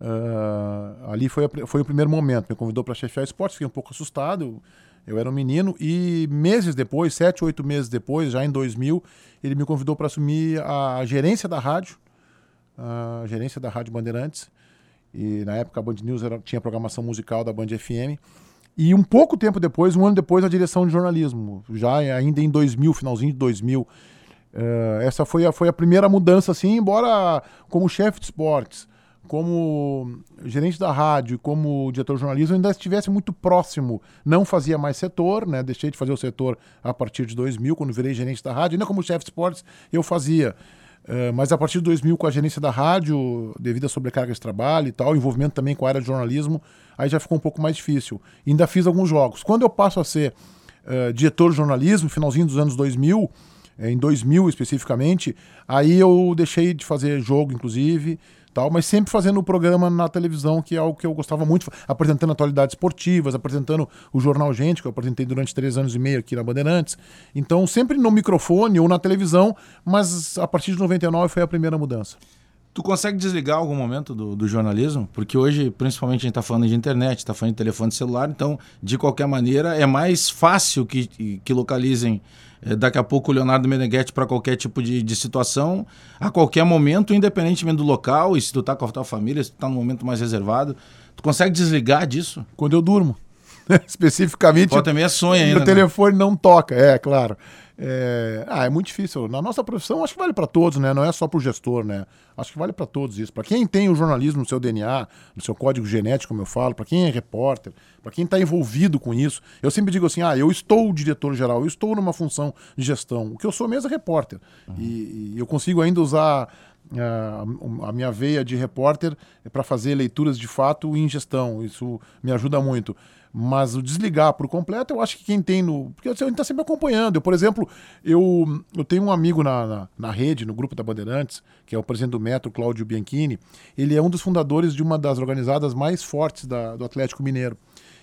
Uh, ah, ali foi, a, foi o primeiro momento. Me convidou para chefiar esportes, fiquei um pouco assustado. Eu, eu, era um menino. E meses depois, sete, oito meses depois, já em 2000, ele me convidou para assumir a gerência da rádio, a gerência da Rádio Bandeirantes. E na época a Band News era, tinha programação musical da Band FM. E um pouco tempo depois, um ano depois, a direção de jornalismo, já ainda em 2000, finalzinho de 2000. Uh, eh, essa foi a, foi a primeira mudança, assim, embora como chefe de esportes, como gerente da rádio, como diretor de jornalismo, ainda estivesse muito próximo. Não fazia mais setor, né? Deixei de fazer o setor a partir de 2000, quando virei gerente da rádio. Ainda como chefe de esportes, eu fazia. Uh, mas a partir de 2000, com a gerência da rádio, devido à sobrecarga de trabalho e tal, envolvimento também com a área de jornalismo, aí já ficou um pouco mais difícil. Ainda fiz alguns jogos. Quando eu passo a ser uh, diretor de jornalismo, finalzinho dos anos 2000, em 2000 especificamente. Aí eu deixei de fazer jogo, inclusive, tal, mas sempre fazendo o programa na televisão, que é algo que eu gostava muito, apresentando atualidades esportivas, apresentando o Jornal Gente, que eu apresentei durante três anos e meio aqui na Bandeirantes. Então, sempre no microfone ou na televisão, mas a partir de 99 foi a primeira mudança. Tu consegue desligar algum momento do, do jornalismo? Porque hoje, principalmente, a gente está falando de internet, está falando de telefone celular, então, de qualquer maneira, é mais fácil que, que localizem daqui a pouco o Leonardo Meneghetti para qualquer tipo de, de situação, a qualquer momento, independentemente do local, e se tu tá com a tua família, se tu tá num momento mais reservado. Tu consegue desligar disso? Quando eu durmo. [LAUGHS] Especificamente. Pô, também é sonho ainda. O né? telefone não toca, é, claro. É, ah, é muito difícil. Na nossa profissão, acho que vale para todos, né? Não é só para o gestor, né? Acho que vale para todos isso. Para quem tem o jornalismo no seu DNA, no seu código genético, como eu falo, para quem é repórter, para quem está envolvido com isso. Eu sempre digo assim: ah, eu estou diretor-geral, eu estou numa função de gestão. O que eu sou mesmo é repórter. Uhum. E, e eu consigo ainda usar a, a minha veia de repórter para fazer leituras de fato em gestão. Isso me ajuda muito. Mas o desligar por completo, eu acho que quem tem no. Porque a gente está sempre acompanhando. Eu, por exemplo, eu, eu tenho um amigo na, na, na, rede, no grupo da Bandeirantes, que é o presidente do Metro, Cláudio Bianchini. Ele é um dos fundadores de uma das organizadas mais fortes da, do Atlético Mineiro.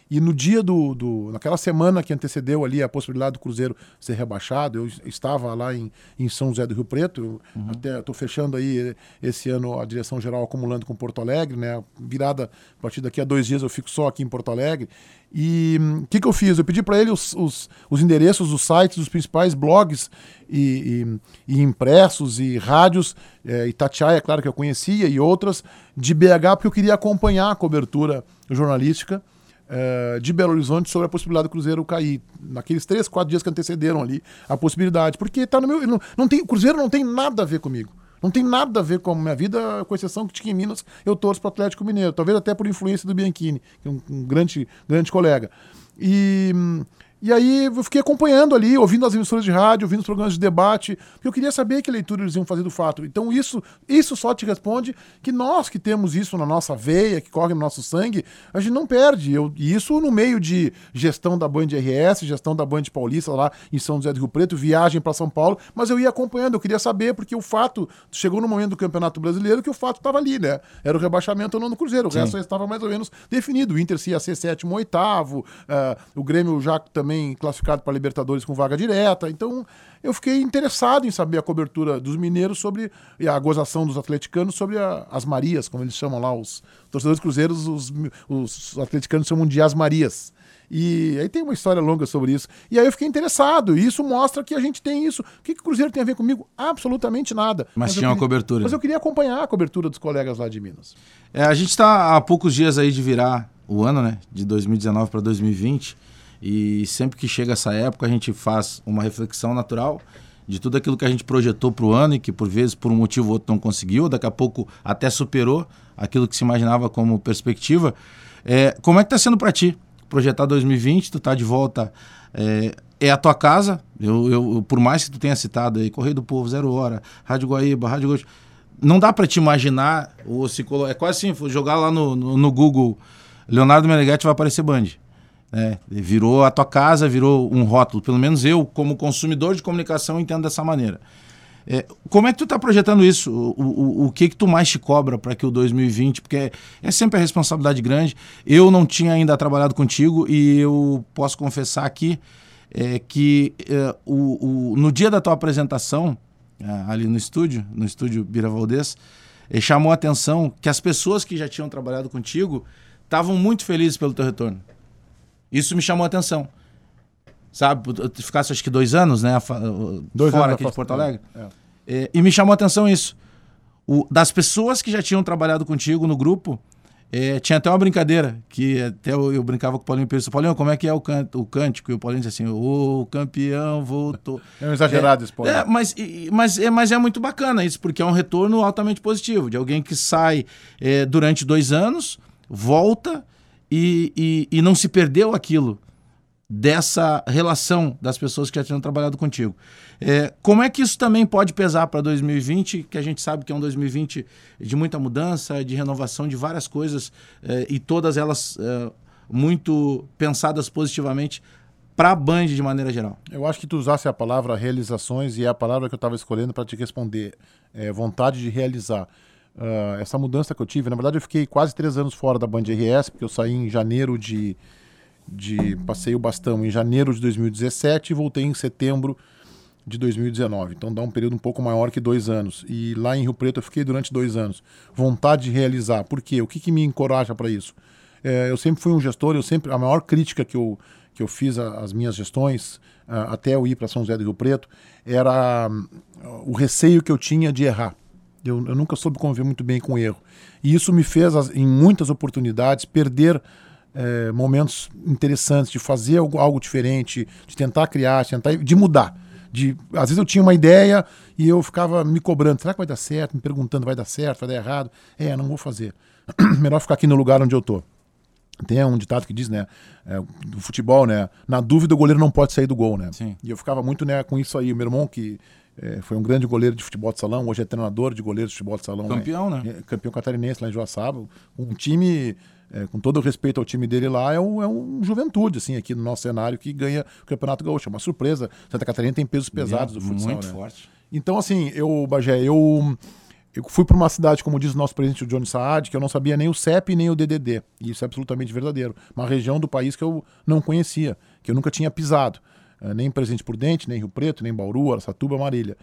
E no dia do, do. naquela semana que antecedeu ali a possibilidade do Cruzeiro ser rebaixado, eu estava lá em, em São José do Rio Preto. Uhum. Até estou fechando aí esse ano a direção geral acumulando com Porto Alegre, né? Virada a partir daqui a dois dias eu fico só aqui em Porto Alegre. E o hum, que, que eu fiz? Eu pedi para ele os, os, os, endereços dos sites dos principais blogs e, e, e impressos e rádios, é, Itatiaia, claro que eu conhecia, e outras, de BH, porque eu queria acompanhar a cobertura jornalística uh, de Belo Horizonte sobre a possibilidade do Cruzeiro cair. Naqueles três, quatro dias que antecederam ali a possibilidade. Porque tá no meu. Não, não tem, o Cruzeiro não tem nada a ver comigo. Não tem nada a ver com a minha vida, com exceção que em Minas, eu torço para o Atlético Mineiro. Talvez até por influência do Bianchini, que é um, um grande, grande colega. E. Hum, e aí eu fiquei acompanhando ali, ouvindo as emissoras de rádio, ouvindo os programas de debate, porque eu queria saber que leitura eles iam fazer do fato. Então isso, isso só te responde que nós que temos isso na nossa veia, que corre no nosso sangue, a gente não perde. Eu, e isso no meio de gestão da Band RS, gestão da Band Paulista lá em São José do Rio Preto, viagem para São Paulo, mas eu ia acompanhando, eu queria saber, porque o fato, chegou no momento do Campeonato Brasileiro que o fato estava ali, né? Era o rebaixamento ou não no Cruzeiro, o Sim. resto estava mais ou menos definido. O Inter se ia ser sétimo oitavo, uh, o Grêmio já também também classificado para Libertadores com vaga direta. Então eu fiquei interessado em saber a cobertura dos mineiros sobre e a gozação dos atleticanos sobre a, as Marias, como eles chamam lá, os torcedores cruzeiros, os, os atleticanos chamam de as Marias. E aí tem uma história longa sobre isso. E aí eu fiquei interessado, e isso mostra que a gente tem isso. O que, que o Cruzeiro tem a ver comigo? Absolutamente nada. Mas, mas tinha queria, uma cobertura. Mas eu queria acompanhar a cobertura dos colegas lá de Minas. É, a gente está há poucos dias aí de virar o ano, né? De 2019 para 2020. E sempre que chega essa época, a gente faz uma reflexão natural de tudo aquilo que a gente projetou para o ano e que por vezes por um motivo ou outro não conseguiu, daqui a pouco até superou aquilo que se imaginava como perspectiva. É, como é que está sendo para ti projetar 2020? Tu está de volta, é, é, a tua casa. Eu, eu, por mais que tu tenha citado aí Correio do Povo, Zero Hora, Rádio Guaíba, Rádio Gosto, não dá para te imaginar ou se é quase assim jogar lá no, no, no Google Leonardo Meneghetti vai aparecer Band. É, virou a tua casa, virou um rótulo. Pelo menos eu, como consumidor de comunicação, entendo dessa maneira. É, como é que tu está projetando isso? O, o, o que que tu mais te cobra para que o 2020, porque é, é, sempre a responsabilidade grande. Eu não tinha ainda trabalhado contigo e eu posso confessar aqui é, que é, o, no dia da tua apresentação, é, ali no estúdio, no estúdio Bira Valdez, é, chamou a atenção que as pessoas que já tinham trabalhado contigo estavam muito felizes pelo teu retorno. Isso me chamou a atenção. Sabe, tu ficasse acho que dois anos, né? Dois fora anos aqui de Porto Alegre. É. É, e me chamou a atenção isso. O, das pessoas que já tinham trabalhado contigo no grupo, é, tinha até uma brincadeira, que até eu, eu brincava com o Paulinho Pires. Paulinho, como é que é o, can, o cântico? E o Paulinho disse assim, o campeão voltou. É um exagerado esse É, mas, mas, é, mas é muito bacana isso, porque é um retorno altamente positivo, de alguém que sai é, durante dois anos, volta e, e, e não se perdeu aquilo dessa relação das pessoas que já tinham trabalhado contigo. É, como é que isso também pode pesar para 2020, que a gente sabe que é um 2020 de muita mudança, de renovação de várias coisas é, e todas elas é, muito pensadas positivamente para a Band de maneira geral? Eu acho que tu usasse a palavra realizações e é a palavra que eu estava escolhendo para te responder. É, vontade de realizar. Uh, essa mudança que eu tive, na verdade eu fiquei quase três anos fora da Band RS, porque eu saí em janeiro de, de passei o bastão em janeiro de 2017 e voltei em setembro de 2019. Então dá um período um pouco maior que dois anos. E lá em Rio Preto eu fiquei durante dois anos. Vontade de realizar. Por quê? O que, que me encoraja para isso? É, eu sempre fui um gestor, eu sempre a maior crítica que eu, que eu fiz às minhas gestões, até eu ir para São José do Rio Preto, era uh, o receio que eu tinha de errar. Eu, eu, nunca soube conviver muito bem com o erro. E isso me fez, em muitas oportunidades, perder é, momentos interessantes de fazer algo, algo, diferente, de tentar criar, de, tentar, de mudar. De, às vezes eu tinha uma ideia e eu ficava me cobrando, será que vai dar certo? Me perguntando, vai dar certo, vai dar errado? É, não vou fazer. [CLEARS THROAT] Melhor ficar aqui no lugar onde eu tô. Tem um ditado que diz, né, é, do futebol, né, na dúvida o goleiro não pode sair do gol, né? Sim. E eu ficava muito, né, com isso aí. O meu irmão que é, foi um grande goleiro de futebol de salão, hoje é treinador de goleiros de futebol de salão. Campeão, né? né? campeão catarinense lá em Joaçaba. Um time é, com todo o respeito ao time dele lá, é um, é um juventude, assim, aqui no nosso cenário, que ganha o Campeonato Gaúcho. É uma surpresa. Santa Catarina tem pesos pesados do futsal. Muito né? forte. Então, assim, eu, Bagé, eu, eu fui para uma cidade, como diz o nosso presidente o Johnny Saad, que eu não sabia nem o CEP nem o DDD. E isso é absolutamente verdadeiro. Uma região do país que eu não conhecia, que eu nunca tinha pisado. É, nem Presidente Prudente, nem Rio Preto, nem Bauru, Aracatuba, Marília.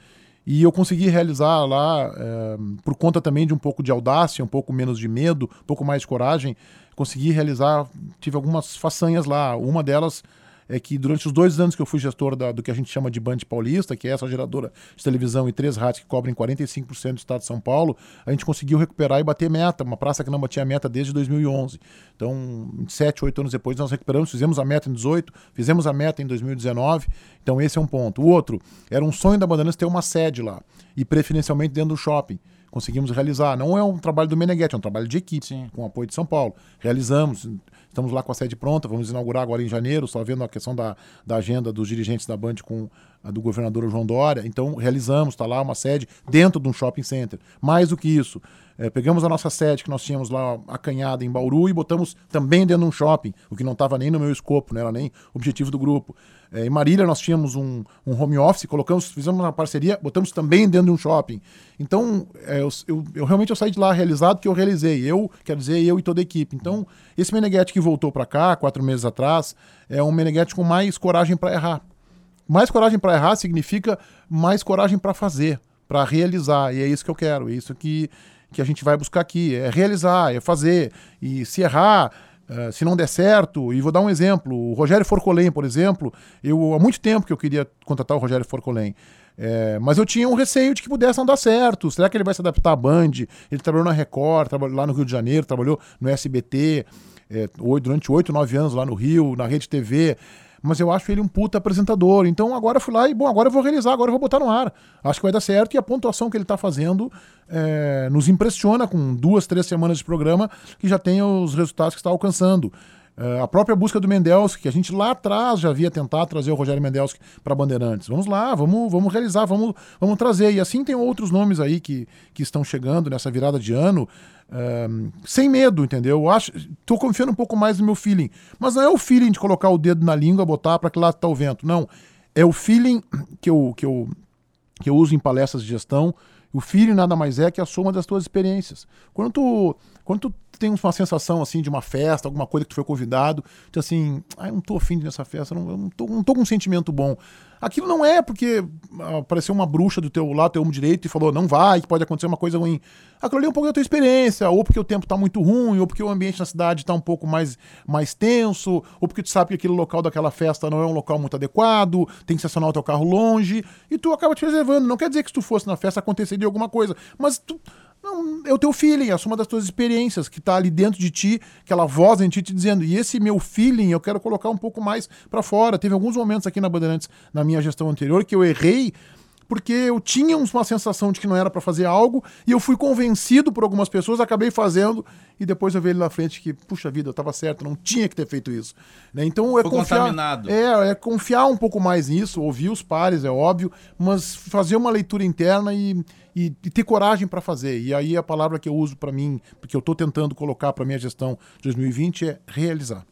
E eu consegui realizar lá, é, por conta também de um pouco de audácia, um pouco menos de medo, um pouco mais de coragem, consegui realizar, tive algumas façanhas lá. Uma delas é que durante os dois anos que eu fui gestor da, do que a gente chama de Band Paulista, que é essa geradora de televisão e três rádios que cobrem 45% do estado de São Paulo, a gente conseguiu recuperar e bater meta, uma praça que não batia meta desde 2011. Então, sete, oito anos depois, nós recuperamos, fizemos a meta em 18, fizemos a meta em 2019. Então, esse é um ponto. O outro, era um sonho da Bandeirantes ter uma sede lá, e preferencialmente dentro do shopping conseguimos realizar. Não é um trabalho do Meneghetti, é um trabalho de equipe, Sim. com apoio de São Paulo. Realizamos, Estamos lá com a sede pronta, vamos inaugurar agora em janeiro, só vendo a questão da, da agenda dos dirigentes da Band com a do governador João Dória. Então, realizamos, está lá uma sede dentro de um shopping center. Mais do que isso, é, pegamos a nossa sede que nós tínhamos lá acanhada em Bauru e botamos também dentro de um shopping, o que não estava nem no meu escopo, não era nem objetivo do grupo. É, em Marília nós tínhamos um, um, home office, colocamos, fizemos uma parceria, botamos também dentro de um shopping. Então, é, eu, eu, eu, realmente eu saí de lá realizado que eu realizei. Eu, quer dizer, eu e toda a equipe. Então, esse Meneghetti que voltou para cá, quatro meses atrás, é um Meneghetti com mais coragem para errar. Mais coragem para errar significa mais coragem para fazer, para realizar. E é isso que eu quero, é isso que, que a gente vai buscar aqui. É realizar, é fazer. E se errar Uh, se não der certo, e vou dar um exemplo, o Rogério Forcolém, por exemplo, eu há muito tempo que eu queria contratar o Rogério Forcolém, é, mas eu tinha um receio de que pudesse não dar certo. Será que ele vai se adaptar à Band? Ele trabalhou na Record, trabalhou lá no Rio de Janeiro, trabalhou no SBT é, durante oito, nove anos lá no Rio, na Rede TV mas eu acho ele um puta apresentador. Então agora eu fui lá e, bom, agora eu vou realizar, agora eu vou botar no ar. Acho que vai dar certo e a pontuação que ele está fazendo é, nos impressiona com duas, três semanas de programa que já tem os resultados que está alcançando. Uh, a própria busca do Mendelski, que a gente lá atrás já havia tentado trazer o Rogério Mendelski para Bandeirantes. Vamos lá, vamos, vamos realizar, vamos, vamos trazer. E assim tem outros nomes aí que, que estão chegando nessa virada de ano, uh, sem medo, entendeu? Eu acho, confiando um pouco mais no meu feeling. Mas não é o feeling de colocar o dedo na língua, botar para que lado está o vento. Não. É o feeling que eu, que, eu, que eu uso em palestras de gestão. O feeling nada mais é que a soma das tuas experiências. Quando tu quando tu tem uma sensação assim de uma festa, alguma coisa que tu foi convidado, tu assim, ah, eu não tô afim de nessa festa, não, eu não tô, não tô com um sentimento bom. Aquilo não é porque apareceu uma bruxa do teu lado, teu ombro direito, e falou, não vai, que pode acontecer uma coisa ruim. Aquilo ali é um pouco da tua experiência, ou porque o tempo tá muito ruim, ou porque o ambiente na cidade tá um pouco mais, mais tenso, ou porque tu sabe que aquele local daquela festa não é um local muito adequado, tem que estacionar o teu carro longe, e tu acaba te reservando. Não quer dizer que se tu fosse na festa aconteceria alguma coisa, mas tu não, é o teu feeling, é a soma das tuas experiências que está ali dentro de ti, aquela voz em ti te dizendo. E esse meu feeling eu quero colocar um pouco mais para fora. Teve alguns momentos aqui na Bandeirantes, na minha gestão anterior, que eu errei porque eu tinha uma sensação de que não era para fazer algo e eu fui convencido por algumas pessoas, acabei fazendo e depois eu vi ele na frente que, puxa vida, eu estava certo, não tinha que ter feito isso. Né? Então é Foi confiar, contaminado. É, é confiar um pouco mais nisso, ouvir os pares, é óbvio, mas fazer uma leitura interna e, e, e ter coragem para fazer. E aí a palavra que eu uso para mim, porque eu estou tentando colocar para minha gestão de 2020 é realizar.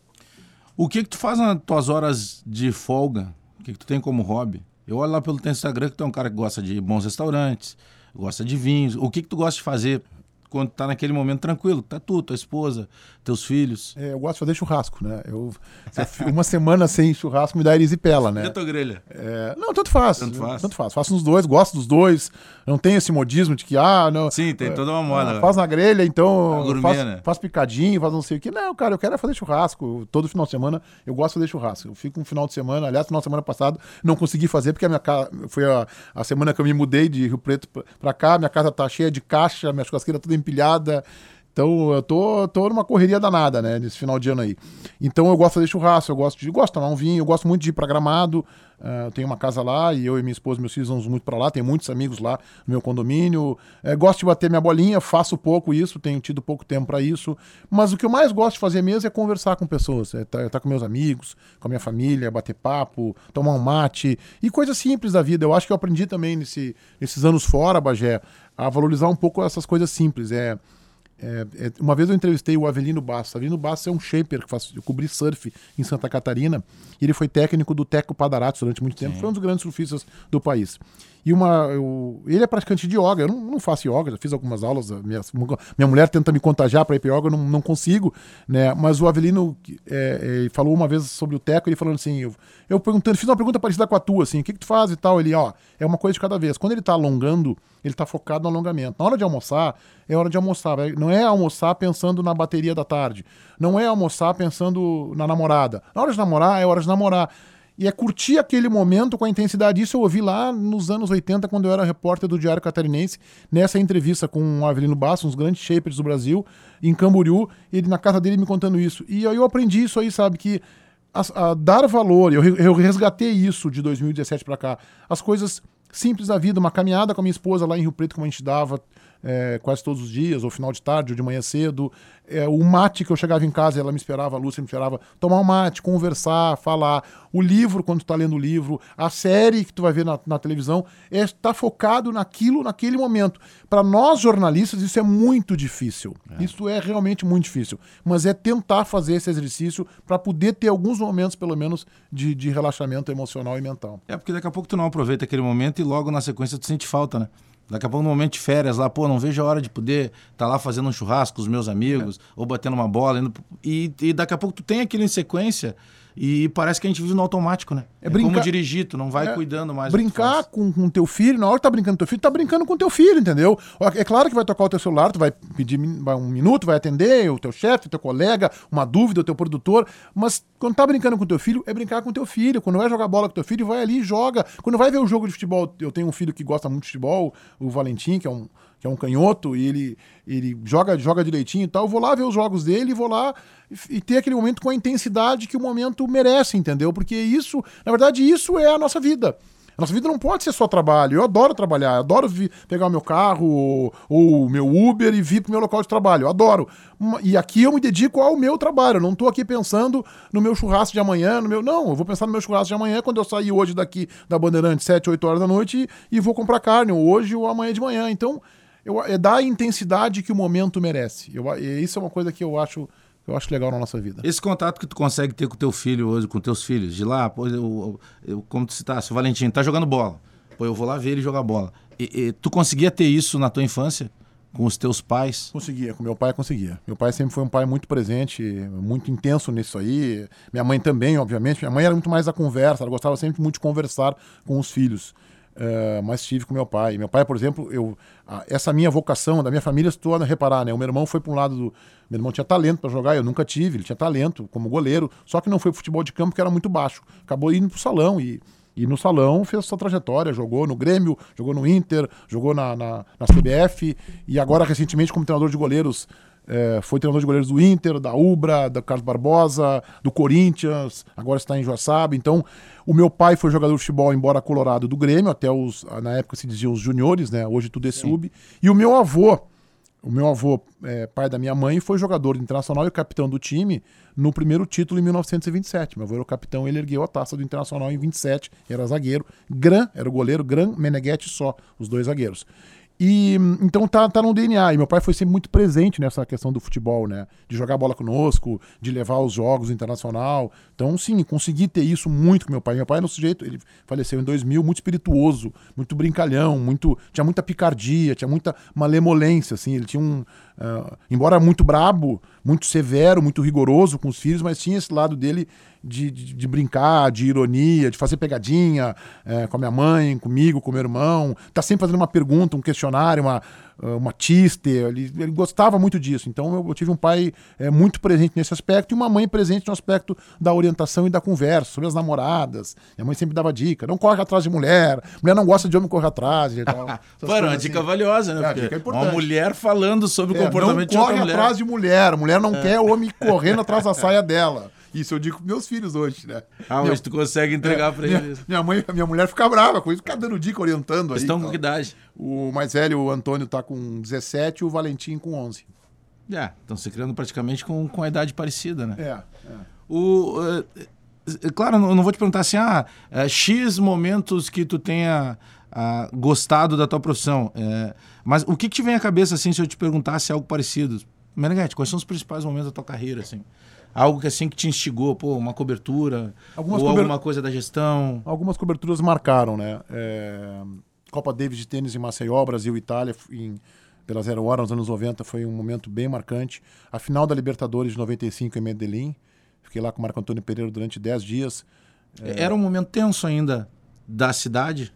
O que que tu faz nas tuas horas de folga? O que que tu tem como hobby? Eu olho lá pelo teu Instagram que tu é um cara que gosta de bons restaurantes, gosta de vinhos. O que que tu gosta de fazer quando tá naquele momento tranquilo? Tá tu, tua esposa, teus filhos. É, eu gosto de fazer churrasco, né? Eu, se eu fi- uma semana sem churrasco me dá erisipela, E a né? tua grelha? É, não, tanto faz. Tanto faz. Tanto faz. Faço nos dois, gosto dos dois. Não tem esse modismo de que, ah, não. Sim, tem é, toda uma moda. ah, faz na grelha, então. gourmet, faz, né? faz picadinho, faz não sei o que. Não, cara, eu quero é fazer churrasco. Todo final de semana eu gosto de fazer churrasco. Eu fico um final de semana, aliás, final de semana passado, não consegui fazer porque a minha casa. Foi a, a semana que eu me mudei de Rio Preto pra- pra cá, minha casa tá cheia de caixa, minha churrasqueira toda empilhada. Então eu tô, tô numa correria danada, né, nesse final de ano aí. Então eu gosto de churrasco, eu gosto de, gosto de tomar um vinho, eu gosto muito de ir pra Gramado. ah, eu tenho uma casa lá e eu e minha esposa meus filhos vamos muito pra lá, tenho muitos amigos lá no meu condomínio. Eh, gosto de bater minha bolinha, faço pouco isso, tenho tido pouco tempo pra isso. Mas o que eu mais gosto de fazer mesmo é conversar com pessoas, é estar com meus amigos, com a minha família, bater papo, tomar um mate e coisas simples da vida. Eu acho que eu aprendi também nesse, nesses anos fora, Bagé, a valorizar um pouco essas coisas simples. É, é, é, uma vez eu entrevistei o Avelino Bastos. Avelino Bastos é um shaper que faz, eu cobri surf em Santa Catarina. E ele foi técnico do Teco Padaratos durante muito tempo. Foi um dos grandes surfistas do país. E uma, eu- ele é praticante de yoga. Eu não, não faço yoga, já fiz algumas aulas. Minha, minha mulher tenta me contagiar para ir para yoga, eu não, não consigo. Né? Mas o Avelino é, é, falou uma vez sobre o Teco, ele falando assim: eu, eu perguntando, fiz uma pergunta parecida com a tua, assim, o que, que tu faz e tal? Ele, ó, é uma coisa de cada vez. Quando ele tá alongando, ele tá focado no alongamento. Na hora de almoçar, é hora de almoçar. Não é almoçar pensando na bateria da tarde. Não é almoçar pensando na namorada. Na hora de namorar, é hora de namorar. E é curtir aquele momento com a intensidade. Isso eu ouvi lá nos anos 80, quando eu era repórter do Diário Catarinense, nessa entrevista com o Avelino Bastos, um dos grandes shapers do Brasil, em Camboriú, ele na casa dele me contando isso. E aí eu aprendi isso aí, sabe, que as- a dar valor, eu, eu resgatei isso de 2017 pra cá, as coisas simples da vida, uma caminhada com a minha esposa lá em Rio Preto, como a gente dava é, quase todos os dias, ou final de tarde, ou de manhã cedo. É, o mate que eu chegava em casa, ela me esperava, a Lúcia me esperava, tomar um mate, conversar, falar. O livro, quando tu tá lendo o livro, a série que tu vai ver na, na televisão, é estar focado naquilo, naquele momento. Para nós jornalistas, isso é muito difícil. Isso é realmente muito difícil. Mas é tentar fazer esse exercício para poder ter alguns momentos, pelo menos, de, de relaxamento emocional e mental. É porque daqui a pouco tu não aproveita aquele momento e logo na sequência tu sente falta, né? Daqui a pouco no momento de férias lá, pô, não vejo a hora de poder estar lá fazendo um churrasco com os meus amigos, ou batendo uma bola, indo... e, e daqui a pouco tu tem aquilo em sequência e parece que a gente vive no automático, né? É É, brincar- como dirigir, tu não vai É, cuidando mais brincar com o teu filho, na hora que tá brincando com teu filho, tá brincando com teu filho, entendeu? É claro que vai tocar o teu celular, tu vai pedir um minuto, vai atender o teu chefe, o teu colega, uma dúvida, o teu produtor, mas quando tá brincando com teu filho, é brincar com teu filho. Quando vai jogar bola com teu filho, vai ali e joga. Quando vai ver o jogo de futebol, eu tenho um filho que gosta muito de futebol, o Valentim, que é um que é um canhoto, e ele, ele joga, joga direitinho e tal. Eu vou lá ver os jogos dele vou lá e, ter aquele momento com a intensidade que o momento merece, entendeu? Porque isso, na verdade, isso é a nossa vida. A nossa vida não pode ser só trabalho. Eu adoro trabalhar, adoro pegar o meu carro ou, o meu Uber e vir pro meu local de trabalho. Eu adoro. E aqui eu me dedico ao meu trabalho. Eu não tô aqui pensando no meu churrasco de amanhã, no meu. Não, eu vou pensar no meu churrasco de amanhã quando eu sair hoje daqui da Bandeirante, 7, 8 horas da noite, e vou comprar carne, ou hoje ou amanhã de manhã. Então, eu, é dar a intensidade que o momento merece. Eu, e isso é uma coisa que eu acho, eu acho legal na nossa vida. Esse contato que tu consegue ter com teu filho hoje, com teus filhos, de lá, pô, eu, eu, como tu citasse, o Valentim tá jogando bola. Pô, eu vou lá ver ele jogar bola. E, e tu conseguia ter isso na tua infância? Com os teus pais? Conseguia, com meu pai conseguia. Meu pai sempre foi um pai muito presente, muito intenso nisso aí. Minha mãe também, obviamente. Minha mãe era muito mais da conversa, ela gostava sempre muito de conversar com os filhos. Eh, mas tive com meu pai. Meu pai, por exemplo, eu, a- essa minha vocação da minha família, tu a reparar, né? O meu irmão foi para um lado do. Meu irmão tinha talento para jogar, eu nunca tive, ele tinha talento como goleiro, só que não foi pro futebol de campo porque era muito baixo. Acabou indo pro salão e. E no salão fez sua trajetória, jogou no Grêmio, jogou no Inter, jogou na, na, na CBF e agora recentemente como treinador de goleiros é, foi treinador de goleiros do Inter, da Ubra, da Carlos Barbosa, do Corinthians, agora está em Joaçaba. Então, o meu pai foi jogador de futebol, embora colorado, do Grêmio, até os, na época se diziam os juniores, né? Hoje tudo é sub. E o meu avô, o meu avô, é, pai da minha mãe, foi jogador internacional e capitão do time no primeiro título em 1927. Meu avô era o capitão, ele ergueu a taça do Internacional em 27, era zagueiro. Gran era o goleiro, Gran Meneghetti só, os dois zagueiros. E então tá, tá no DNA. E meu pai foi sempre muito presente nessa questão do futebol, né? De jogar bola conosco, de levar os jogos internacional. Então, sim, consegui ter isso muito com meu pai. Meu pai era um sujeito, ele faleceu em 2000, muito espirituoso, muito brincalhão, muito tinha muita picardia, tinha muita malemolência, assim. Ele tinha um, uh, embora muito brabo, muito severo, muito rigoroso com os filhos, mas tinha esse lado dele de, de, de brincar, de ironia, de fazer pegadinha é, com a minha mãe, comigo, com meu irmão. Tá sempre fazendo uma pergunta, um questionário, uma, uma tiste. Ele, ele gostava muito disso. Então eu, eu tive um pai é, muito presente nesse aspecto e uma mãe presente no aspecto da orientação e da conversa sobre as namoradas. Minha mãe sempre dava dica: não corre atrás de mulher, mulher não gosta de homem correr atrás e tal. [LAUGHS] Uma dica assim. valiosa, né? É, dica uma mulher falando sobre o é, comportamento de outra mulher. Não corre atrás de mulher. Mulher não é. quer homem correndo atrás da saia dela. [LAUGHS] Isso eu digo pros meus filhos hoje, né? Ah, hoje tu consegue entregar é, pra eles. Minha, mãe, minha mulher fica brava com isso, fica dando dica, orientando Eles aí. estão com que idade? O mais velho, o Antônio, tá com 17 e o Valentim com 11. É, estão se criando praticamente com, com a idade parecida, né? É, é. O, uh, claro, eu não vou te perguntar assim, ah, uh, X momentos que tu tenha uh, gostado da tua profissão. Uh, mas o que, que te vem à cabeça, assim, se eu te perguntasse algo parecido? Meneghete, quais são os principais momentos da tua carreira, assim? Algo que assim que te instigou, pô, uma cobertura, Algumas ou alguma coisa da gestão? Algumas coberturas marcaram, né? É... Copa Davis de tênis em Maceió, Brasil e Itália, em... pela Zero Hora, nos anos 90, foi um momento bem marcante. A final da Libertadores de 95 em Medellín, fiquei lá com o Marco Antônio Pereira durante 10 dias. É... Era um momento tenso ainda da cidade?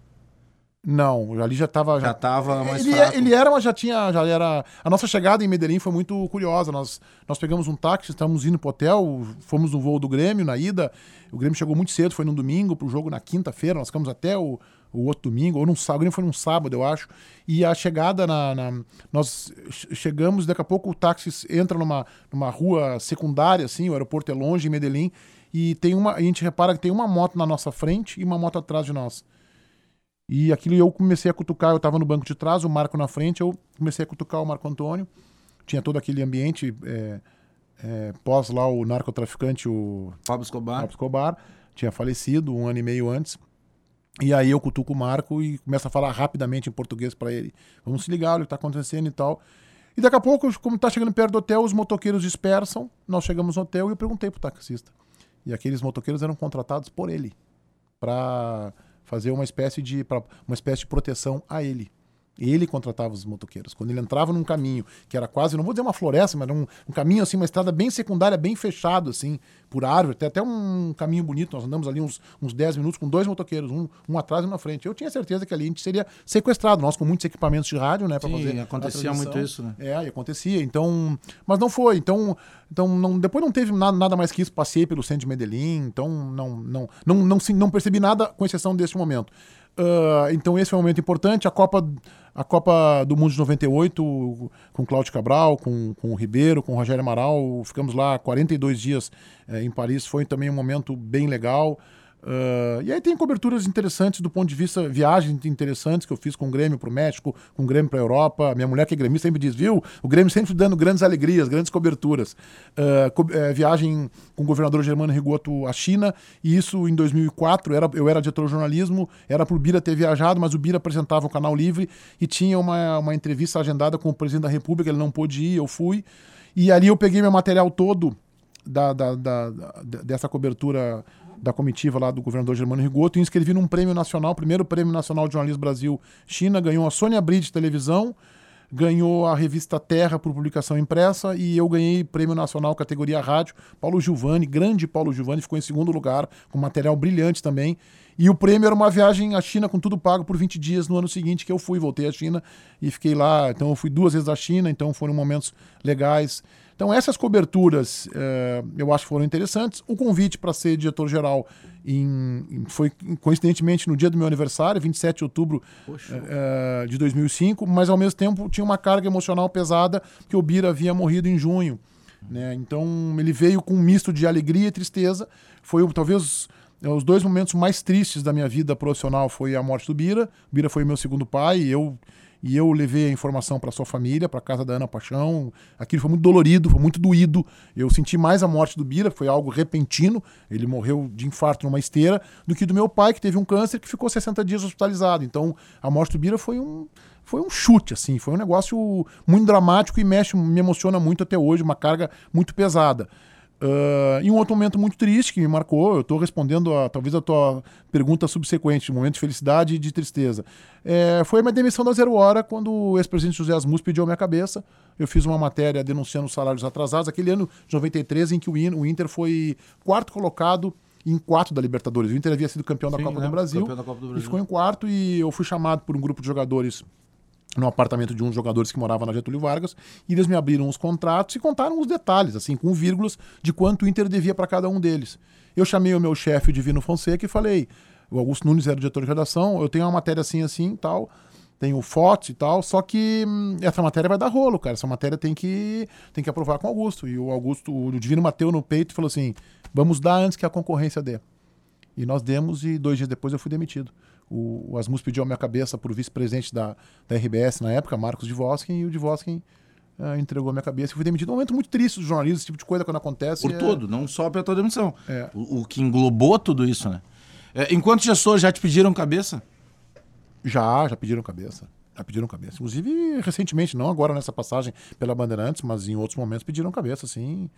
Não, ali já estava. Já estava mais ele, fraco. ele era, mas já tinha. Já era. A nossa chegada em Medellín foi muito curiosa. Nós, nós pegamos um táxi, estávamos indo pro hotel, fomos no voo do Grêmio na ida. O Grêmio chegou muito cedo, foi no domingo, pro jogo na quinta-feira. Nós ficamos até o, o outro domingo, ou num sábado, o Grêmio foi num sábado, eu acho. E a chegada na. na nós chegamos, daqui a pouco o táxi entra numa, numa rua secundária, assim, o aeroporto é longe em Medellín. E tem uma. A gente repara que tem uma moto na nossa frente e uma moto atrás de nós. E aquilo eu comecei a cutucar, eu estava no banco de trás, o Marco na frente, eu comecei a cutucar o Marco Antônio. Tinha todo aquele ambiente é, é, pós lá o narcotraficante, o Fábio Escobar. Fábio Escobar, tinha falecido um ano e meio antes. E aí eu cutuco o Marco e começo a falar rapidamente em português para ele. Vamos se ligar, o que está acontecendo e tal. E daqui a pouco, como está chegando perto do hotel, os motoqueiros dispersam. Nós chegamos no hotel e eu perguntei pro taxista. E aqueles motoqueiros eram contratados por ele para fazer uma espécie de uma espécie de proteção a ele. Ele contratava os motoqueiros. Quando ele entrava num caminho que era quase, não vou dizer uma floresta, mas um, um caminho assim, uma estrada bem secundária, bem fechado, assim, por árvore, tem até um caminho bonito. Nós andamos ali uns, uns 10 minutos com dois motoqueiros, um, um atrás e um na frente. Eu tinha certeza que ali a gente seria sequestrado, nós com muitos equipamentos de rádio, né, para fazer. acontecia muito isso, né? É, e acontecia. Então, mas não foi. Então, então não, depois não teve nada, nada mais que isso. Passei pelo centro de Medellín, então não, não, não, não, não, não percebi nada com exceção desse momento. Uh, então esse foi um momento importante. A Copa, a Copa do Mundo de 98, com Cláudio Cabral, com, com o Ribeiro, com o Rogério Amaral, ficamos lá 42 dias eh, em Paris. Foi também um momento bem legal. Uh, e aí tem coberturas interessantes do ponto de vista, viagens interessantes que eu fiz com o Grêmio para o México, com o Grêmio para a Europa. Minha mulher que é grêmio sempre diz, viu? O Grêmio sempre dando grandes alegrias, grandes coberturas. Uh, co uh, viagem com o governador Germano Rigoto à China, e isso em 2004, era, eu era diretor de jornalismo, era para o Bira ter viajado, mas o Bira apresentava o Canal Livre e tinha uma, uma entrevista agendada com o presidente da República, ele não pôde ir, eu fui. E ali eu peguei meu material todo da, da, da, dessa cobertura da comitiva lá do governador Germano Rigoto e inscrevi num prêmio nacional, primeiro prêmio nacional de jornalismo Brasil-China, ganhou a Sônia Bride Televisão, ganhou a revista Terra por publicação impressa e eu ganhei prêmio nacional categoria rádio. Paulo Giovanni, grande Paulo Giovanni, ficou em segundo lugar, com material brilhante também. E o prêmio era uma viagem à China com tudo pago por 20 dias no ano seguinte que eu fui, voltei à China e fiquei lá. Então eu fui duas vezes à China, então foram momentos legais. Então, essas coberturas eh, eu acho que foram interessantes. O convite para ser diretor-geral foi coincidentemente no dia do meu aniversário, 27 de outubro uh, de 2005, mas ao mesmo tempo tinha uma carga emocional pesada, que o Bira havia morrido em junho. Né? Então, ele veio com um misto de alegria e tristeza. Foi talvez os dois momentos mais tristes da minha vida profissional foi a morte do Bira. O Bira foi meu segundo pai, e eu e eu levei a informação para sua família, para casa da Ana Paixão. Aquilo foi muito dolorido, foi muito doído. Eu senti mais a morte do Bira, foi algo repentino. Ele morreu de infarto numa esteira, do que do meu pai, que teve um câncer que ficou 60 dias hospitalizado. Então, a morte do Bira foi um foi um chute, assim, foi um negócio muito dramático e mexe, me emociona muito até hoje, uma carga muito pesada. Uh, e um outro momento muito triste que me marcou, eu estou respondendo a, talvez a tua pergunta subsequente, momento de felicidade e de tristeza. É, foi a minha demissão da Zero Hora quando o ex-presidente José Asmus pediu a minha cabeça. Eu fiz uma matéria denunciando os salários atrasados, aquele ano de 93 em que o, Inter foi quarto colocado em quatro da Libertadores. O Inter havia sido campeão da, Sim, Copa, né? do Brasil, campeão da Copa do Brasil. E ficou em quarto e eu fui chamado por um grupo de jogadores no apartamento de uns jogadores que moravam na Getúlio Vargas, e eles me abriram os contratos e contaram os detalhes, assim, com vírgulas, de quanto o Inter devia para cada um deles. Eu chamei o meu chefe, o Divino Fonseca, e falei: o Augusto Nunes era diretor de redação, eu tenho uma matéria assim, assim tal, tenho fotos e tal, só que hum, essa matéria vai dar rolo, cara. Essa matéria tem que, tem que aprovar com o Augusto. E o Augusto, o Divino bateu no peito e falou assim: vamos dar antes que a concorrência dê. E nós demos, e dois dias depois eu fui demitido. O, o Asmus pediu a minha cabeça para o vice-presidente da, da RBS na época, Marcos Divoskin, e o Divoskin uh, entregou a minha cabeça e fui demitido. Um momento muito triste do jornalismo, esse tipo de coisa quando acontece. Por é... todo, não só pela tua demissão. É. O, o, que englobou tudo isso, né? É, enquanto gestor, já te pediram cabeça? Já, já pediram cabeça. Já pediram cabeça. Inclusive, recentemente, não agora nessa passagem pela Bandeirantes, mas em outros momentos pediram cabeça, sim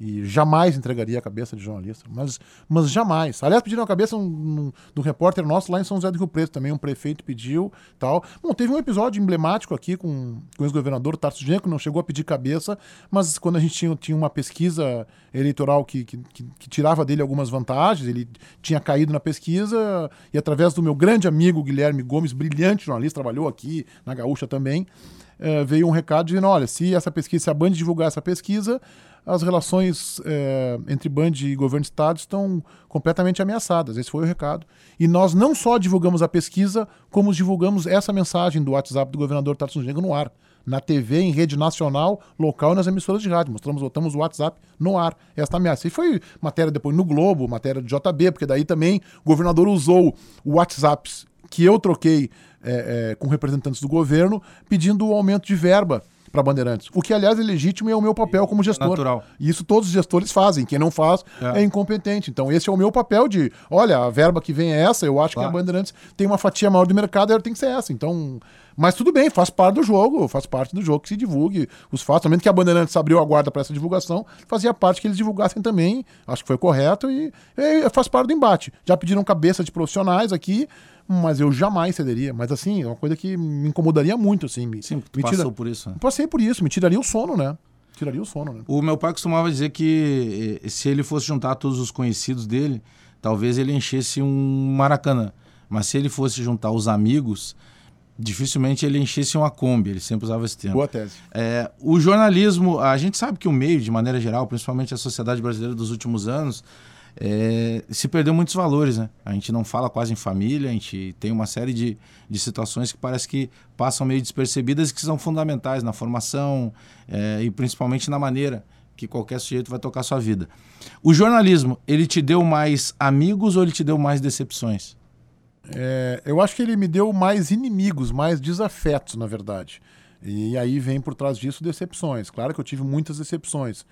e jamais entregaria a cabeça de jornalista, mas, mas jamais. Aliás, pediram a cabeça um, um, repórter nosso lá em São José do Rio Preto também, um prefeito pediu tal. Bom, teve um episódio emblemático aqui com, com o ex-governador Tarso Genco, não chegou a pedir cabeça, mas quando a gente tinha, tinha uma pesquisa eleitoral que, que, que, que tirava dele algumas vantagens, ele tinha caído na pesquisa e através do meu grande amigo Guilherme Gomes, brilhante jornalista, trabalhou aqui na Gaúcha também, eh, veio um recado dizendo, olha, se essa pesquisa, se a Band divulgar essa pesquisa, as relações é, entre Band e governo do Estado estão completamente ameaçadas. Esse foi o recado. E nós não só divulgamos a pesquisa, como divulgamos essa mensagem do WhatsApp do governador Tarso Gengo no ar. Na TV, em rede nacional, local e nas emissoras de rádio. Mostramos, botamos o WhatsApp no ar. Esta ameaça. E foi matéria depois no Globo, matéria do JB, porque daí também o governador usou o WhatsApp que eu troquei é, é, com representantes do governo, pedindo o aumento de verba para Bandeirantes. O que, aliás, é legítimo e é o meu papel como gestor. Natural. E isso todos os gestores fazem. Quem não faz é. é incompetente. Então, esse é o meu papel de, olha, a verba que vem é essa, eu acho claro. que a Bandeirantes tem uma fatia maior do mercado, ela tem que ser essa. Então, mas tudo bem, faz parte do jogo, faz parte do jogo que se divulgue os fatos. Também que a Bandeirantes abriu a guarda para essa divulgação, fazia parte que eles divulgassem também. Acho que foi correto e, e faz parte do embate. Já pediram cabeça de profissionais aqui, mas eu jamais cederia. Mas assim, é uma coisa que me incomodaria muito, assim. Me, Sim, me passou tira... por isso. Né? Passei por isso, me tiraria o sono, né? Tiraria o sono, né? O meu pai costumava dizer que se ele fosse juntar todos os conhecidos dele, talvez ele enchesse um Maracanã. Mas se ele fosse juntar os amigos, dificilmente ele enchesse uma Kombi, ele sempre usava esse termo. Boa tese. É, o jornalismo, a gente sabe que o meio, de maneira geral, principalmente a sociedade brasileira dos últimos anos, é, se perdeu muitos valores, né? A gente não fala quase em família, a gente tem uma série de, de situações que parece que passam meio despercebidas e que são fundamentais na formação é, e principalmente na maneira que qualquer sujeito vai tocar sua vida. O jornalismo, ele te deu mais amigos ou ele te deu mais decepções? É, eu acho que ele me deu mais inimigos, mais desafetos, na verdade. E aí vem por trás disso decepções. Claro que eu tive muitas decepções.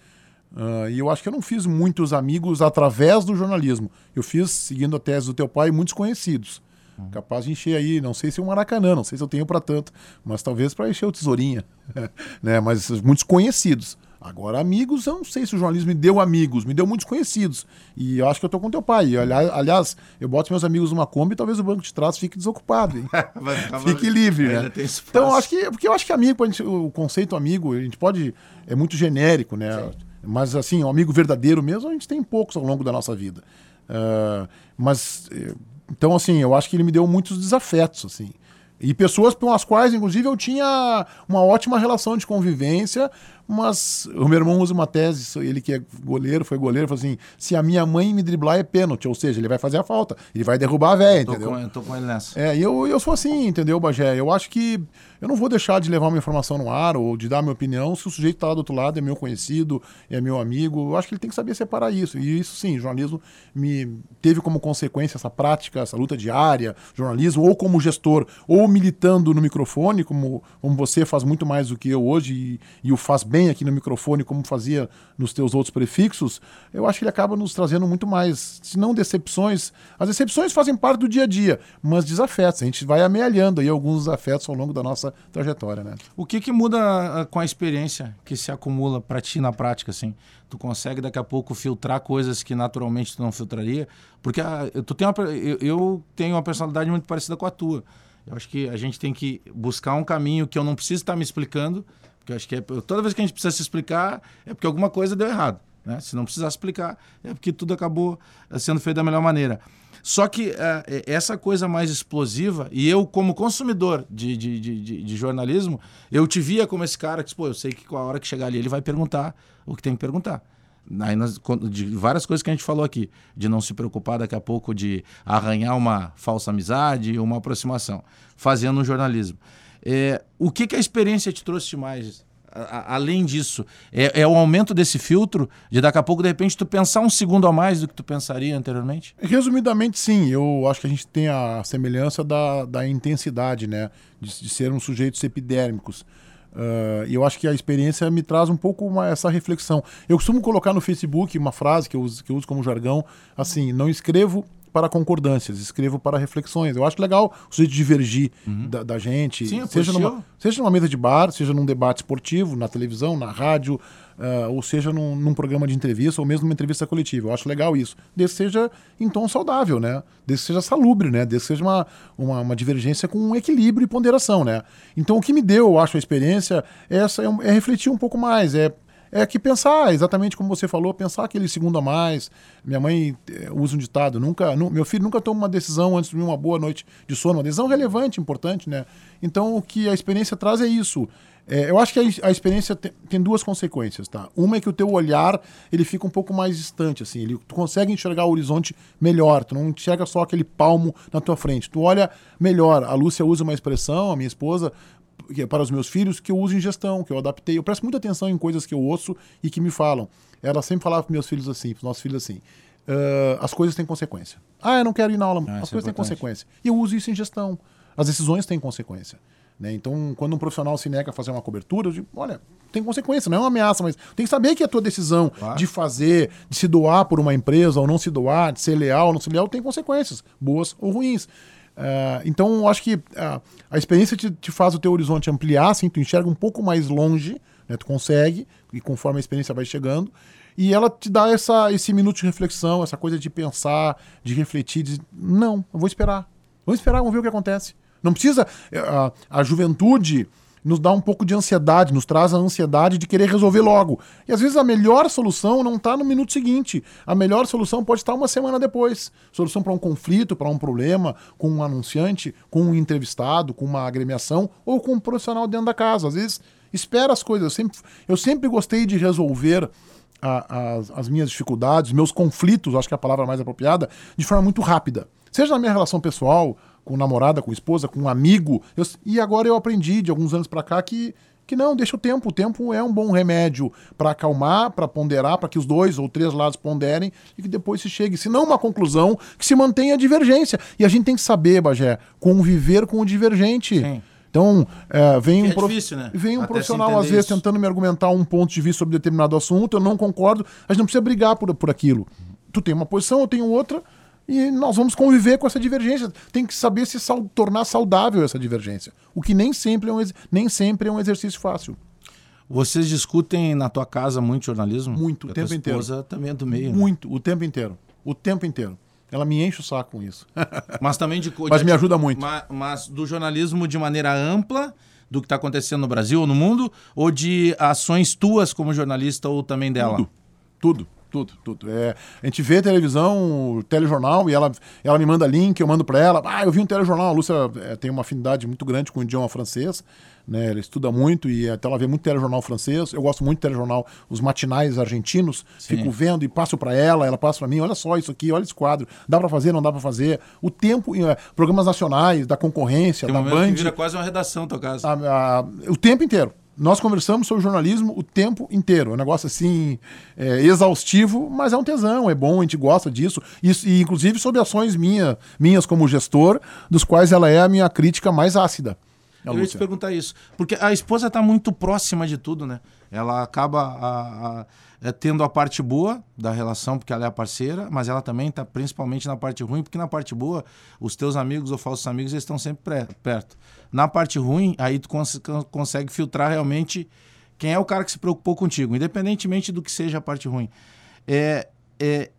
Uh, e eu acho que eu não fiz muitos amigos através do jornalismo. Eu fiz, seguindo a tese do teu pai, muitos conhecidos. Uhum. Capaz de encher aí, não sei se o um Maracanã, não sei se eu tenho para tanto, mas talvez para encher o Tesourinha. [LAUGHS] né? Mas muitos conhecidos. Agora, amigos, eu não sei se o jornalismo me deu amigos, me deu muitos conhecidos. E eu acho que eu tô com teu pai. aliás, eu boto meus amigos numa Kombi e talvez o banco de trás fique desocupado. [LAUGHS] fique livre, né? Então, eu acho que. Porque eu acho que amigo, o conceito amigo, a gente pode. É muito genérico, né? Sim. Mas, assim, um amigo verdadeiro mesmo, a gente tem poucos ao longo da nossa vida. Uh, mas, eh, então, assim, eu acho que ele me deu muitos desafetos, assim. E pessoas com as quais, inclusive, eu tinha uma ótima relação de convivência, mas o meu irmão usa uma tese, ele que é goleiro, foi goleiro, falou assim: se a minha mãe me driblar é pênalti, ou seja, ele vai fazer a falta, ele vai derrubar a velha, entendeu? Com, eu tô com ele nessa. É, eu, eu sou assim, entendeu, Bagé? Eu acho que eu não vou deixar de levar uma informação no ar ou de dar minha opinião se o sujeito está lá do outro lado, é meu conhecido, é meu amigo. Eu acho que ele tem que saber separar isso. E isso sim, jornalismo me teve como consequência essa prática, essa luta diária, jornalismo, ou como gestor, ou militando no microfone, como, como você faz muito mais do que eu hoje e, e o faz bem bem aqui no microfone, como fazia nos teus outros prefixos, eu acho que ele acaba nos trazendo muito mais, se não decepções. As decepções fazem parte do dia a dia, mas desafetos. A gente vai amealhando aí alguns desafetos ao longo da nossa trajetória, né? O que que muda ah, com a experiência que se acumula para ti na prática, assim? Tu consegue daqui a pouco filtrar coisas que naturalmente tu não filtraria? Porque a, tu tem uma, eu, eu tenho uma personalidade muito parecida com a tua. Eu acho que a gente tem que buscar um caminho que eu não preciso estar me explicando, porque acho que é, toda vez que a gente precisa se explicar é porque alguma coisa deu errado. Né? Se não precisar explicar, é porque tudo acabou eh, sendo feito da melhor maneira. Só que uh, essa coisa mais explosiva, e eu, como consumidor de, de, de, de, jornalismo, eu te via como esse cara que, pô, eu sei que com a hora que chegar ali ele vai perguntar o que tem que perguntar. Aí de várias coisas que a gente falou aqui, de não se preocupar daqui a pouco de arranhar uma falsa amizade, uma aproximação, fazendo um jornalismo. É, o que, que a experiência te trouxe mais? Além disso, é, é, o aumento desse filtro de daqui a pouco, de repente, tu pensar um segundo a mais do que tu pensaria anteriormente? Resumidamente, sim. Eu acho que a gente tem a semelhança da, da intensidade, né? De, de sermos sujeitos epidérmicos. Uh, e eu acho que a experiência me traz um pouco uma, essa reflexão. Eu costumo colocar no Facebook uma frase que eu, uso, que eu uso como jargão, assim, não escrevo para concordâncias, escrevo para reflexões. Eu acho legal o sujeito divergir uhum. da, da, gente, Sim, seja, numa, seja numa mesa de bar, seja num debate esportivo, na televisão, na rádio, uh, ou seja num, num, programa de entrevista, ou mesmo numa entrevista coletiva. Eu acho legal isso. Desde que seja em tom saudável, né? Desde que seja salubre, né? Desde que seja uma, uma, uma divergência com um equilíbrio e ponderação, né? Então o que me deu, eu acho, a experiência é, essa, é, é refletir um pouco mais, é é que pensar, exatamente como você falou, pensar aquele segundo a mais. Minha mãe é, usa um ditado, nunca, nu, meu filho nunca toma uma decisão antes de uma boa noite de sono, uma decisão relevante, importante, né? Então o que a experiência traz é isso. É, eu acho que a, a experiência tem, tem, duas consequências, tá? Uma é que o teu olhar ele fica um pouco mais distante, assim, ele, tu consegue enxergar o horizonte melhor, tu não enxerga só aquele palmo na tua frente, tu olha melhor. A Lúcia usa uma expressão, a minha esposa, para os meus filhos, que eu uso em gestão, que eu adaptei. Eu presto muita atenção em coisas que eu ouço e que me falam. Ela sempre falava para meus filhos assim, para os nossos filhos assim. Uh, as coisas têm consequência. Ah, eu não quero ir na aula. Ah, as coisas é têm consequência. E eu uso isso em gestão. As decisões têm consequência. Né? Então, quando um profissional se nega a fazer uma cobertura, eu digo, olha, tem consequência, não é uma ameaça, mas tem que saber que a tua decisão claro. de fazer, de se doar por uma empresa ou não se doar, de ser leal ou não ser leal, tem consequências, boas ou ruins. Uh, então, acho que uh, a experiência te, te, faz o teu horizonte ampliar, assim, tu enxerga um pouco mais longe, né, tu consegue, e conforme a experiência vai chegando, e ela te dá essa, esse minuto de reflexão, essa coisa de pensar, de refletir, de não, eu vou esperar. Vamos esperar, vamos ver o que acontece. Não precisa. A, a juventude nos dá um pouco de ansiedade, nos traz a ansiedade de querer resolver logo. E às vezes a melhor solução não está no minuto seguinte. A melhor solução pode estar uma semana depois. Solução para um conflito, para um problema, com um anunciante, com um entrevistado, com uma agremiação ou com um profissional dentro da casa. Às vezes espera as coisas. Eu sempre, eu sempre gostei de resolver a, as, as minhas dificuldades, meus conflitos, acho que é a palavra mais apropriada, de forma muito rápida. Seja na minha relação pessoal, com namorada, com esposa, com um amigo. Eu, e agora eu aprendi de alguns anos para cá que que não, deixa o tempo. O tempo é um bom remédio para acalmar, para ponderar, para que os dois ou três lados ponderem e que depois se chegue, se não uma conclusão, que se mantenha a divergência. E a gente tem que saber, Bagé, conviver com o divergente. Sim. Então, é, vem, um, é prof... difícil, né? vem um profissional, às vezes, isso. tentando me argumentar um ponto de vista sobre determinado assunto, eu não concordo, a gente não precisa brigar por, por aquilo. Tu tem uma posição, eu tenho outra, e nós vamos conviver com essa divergência. Tem que saber se sal tornar saudável essa divergência. O que nem sempre é um, nem sempre é um exercício fácil. Vocês discutem na tua casa muito jornalismo? Muito, o tempo inteiro. esposa também é do meio. Né? Muito, né? o tempo inteiro. O tempo inteiro. Ela me enche o saco com isso. [LAUGHS] Mas também de. mas me ajuda muito. Mas, mas, do jornalismo de maneira ampla, do que está acontecendo no Brasil ou no mundo, ou de ações tuas como jornalista ou também dela? Tudo. Tudo. Tudo, tudo. É, a gente vê televisão, telejornal, e ela, ela me manda link, eu mando para ela. Ah, eu vi um telejornal. A Lúcia é, tem uma afinidade muito grande com o idioma francês, né? Ela estuda muito e até ela vê muito telejornal francês. Eu gosto muito de telejornal, os matinais argentinos. Sim. Fico vendo e passo para ela, ela passa para mim. Olha só isso aqui, olha esse quadro. Dá para fazer, não dá para fazer. O tempo, é, programas nacionais, da concorrência, tem da Band. vira quase uma redação, teu caso. A, a, o tempo inteiro nós conversamos sobre jornalismo o tempo inteiro. É um negócio assim, é, exaustivo, mas é um tesão, é bom, a gente gosta disso. E, inclusive sobre ações minha, minhas como gestor, dos quais ela é a minha crítica mais ácida. Eu ia te perguntar isso. Porque a esposa está muito próxima de tudo, né? Ela acaba a- a- é, tendo a parte boa da relação, porque ela é a parceira, mas ela também está principalmente na parte ruim, porque na parte boa, os teus amigos ou falsos amigos eles estão sempre pré- perto. Na parte ruim, aí tu cons- con- consegue filtrar realmente quem é o cara que se preocupou contigo, independentemente do que seja a parte ruim. É, é,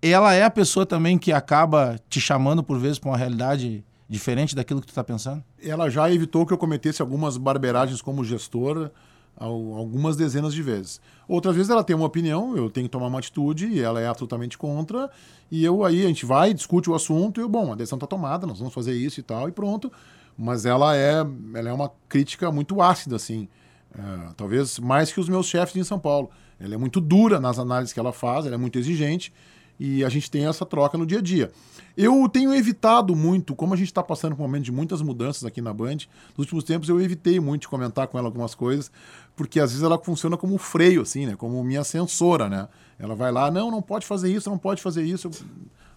ela é a pessoa também que acaba te chamando por vezes para uma realidade diferente daquilo que tu está pensando? ela já evitou que eu cometesse algumas barberagens como gestor al- algumas dezenas de vezes. Outras vezes ela tem uma opinião, eu tenho que tomar uma atitude e ela é absolutamente contra. E eu aí a gente vai, discute o assunto e eu, bom, a decisão está tomada, nós vamos fazer isso e tal e pronto. Mas ela é, ela é uma crítica muito ácida, assim. É, talvez mais que os meus chefes em São Paulo. Ela é muito dura nas análises que ela faz, ela é muito exigente e a gente tem essa troca no dia a dia. Eu tenho evitado muito, como a gente está passando por um momento de muitas mudanças aqui na Band, nos últimos tempos eu evitei muito de comentar com ela algumas coisas, porque às vezes ela funciona como freio, assim, né? Como minha censora, né? Ela vai lá, não, não pode fazer isso, não pode fazer isso. Eu,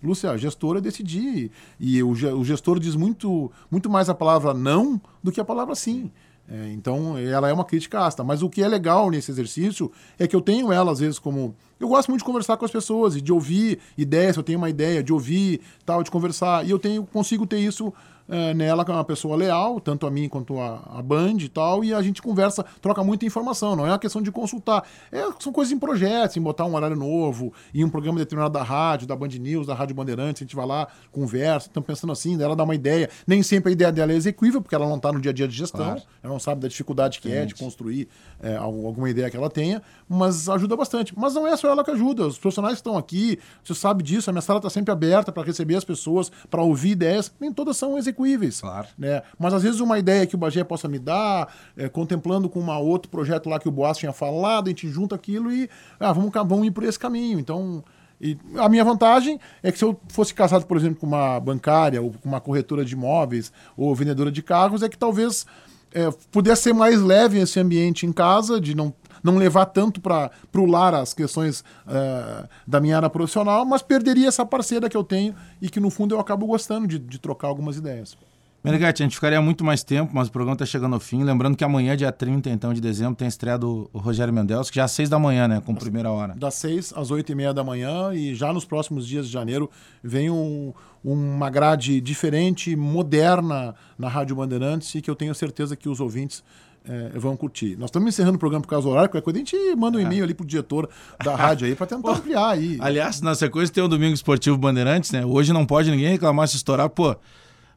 Lúcia, a gestora decidi. E o, o gestor diz muito, muito mais a palavra não do que a palavra sim. É, então, ela é uma crítica ácida. Mas o que é legal nesse exercício é que eu tenho ela, às vezes, como. Eu gosto muito de conversar com as pessoas e de ouvir ideias, eu tenho uma ideia, de ouvir, tal, de conversar. E eu tenho, consigo ter isso é, nela, que é uma pessoa leal, tanto a mim quanto a, a Band e tal, e a gente conversa, troca muita informação, não é uma questão de consultar. É, são coisas em projetos, em botar um horário novo, em um programa determinado da rádio, da Band News, da Rádio Bandeirantes, a gente vai lá, conversa, estamos pensando assim, ela dá uma ideia. Nem sempre a ideia dela é execuível, porque ela não está no dia a dia de gestão, Claro. ela não sabe da dificuldade que é de construir é, al- alguma ideia que ela tenha, mas ajuda bastante. Mas não é só ela que ajuda, os profissionais estão aqui, você sabe disso, a minha sala está sempre aberta para receber as pessoas, para ouvir ideias, nem todas são execuíveis. Claro. Né? Mas às vezes uma ideia que o Bagé possa me dar, é, contemplando com uma outro projeto lá que o Boas tinha falado, a gente junta aquilo e ah, vamos, vamos ir por esse caminho. Então, e a minha vantagem é que se eu fosse casado, por exemplo, com uma bancária ou com uma corretora de imóveis ou vendedora de carros, é que talvez é, pudesse ser mais leve esse ambiente em casa, de não, não levar tanto para o lar as questões é, da minha área profissional, mas perderia essa parceira que eu tenho e que no fundo eu acabo gostando de, de trocar algumas ideias. Menegatti, a gente ficaria muito mais tempo, mas o programa está chegando ao fim. Lembrando que amanhã, dia 30 então, de dezembro, tem a estreia do Rogério Mendes, que já é às 6 da manhã, né? Com primeira hora. das 6 às 8 e meia da manhã e já nos próximos dias de janeiro vem um- uma grade diferente, moderna na Rádio Bandeirantes e que eu tenho certeza que os ouvintes eh, vão curtir. Nós estamos encerrando o programa por causa do horário, qualquer coisa a gente manda um e-mail ali pro diretor da rádio aí para tentar [LAUGHS] ampliar aí. Aliás, na sequência tem o Domingo Esportivo Bandeirantes, né? Hoje não pode ninguém reclamar se estourar. Pô,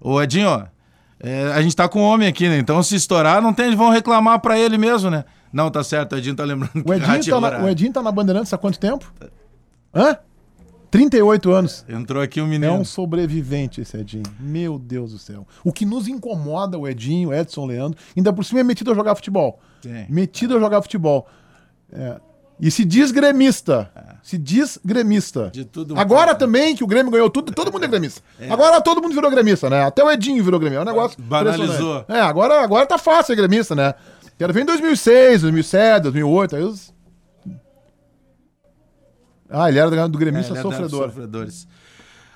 ô Edinho, é, a gente tá com homem aqui, né? Então se estourar, não tem, vão reclamar pra ele mesmo, né? Não, tá certo, o Edinho tá lembrando O que Edinho, tá na, horário. o Edinho tá na Bandeirantes há quanto tempo? Hã? 38 anos. Entrou aqui um É menino. um sobrevivente esse Edinho. Meu Deus do céu. O que nos incomoda o Edinho, o Edson Leandro, ainda por cima é metido a jogar futebol. Sim. Metido a jogar futebol. É. E se diz gremista. Se diz gremista. De tudo Agora pouco. também que o Grêmio ganhou tudo, todo mundo é gremista. Agora todo mundo virou gremista, né? Até o Edinho virou gremista. É um negócio Banalizou. É, agora, agora tá fácil ser gremista, né? Quero ver em 2006, 2007, 2008. Aí os... Ah, ele era do É, gremista é sofredor. sofredores.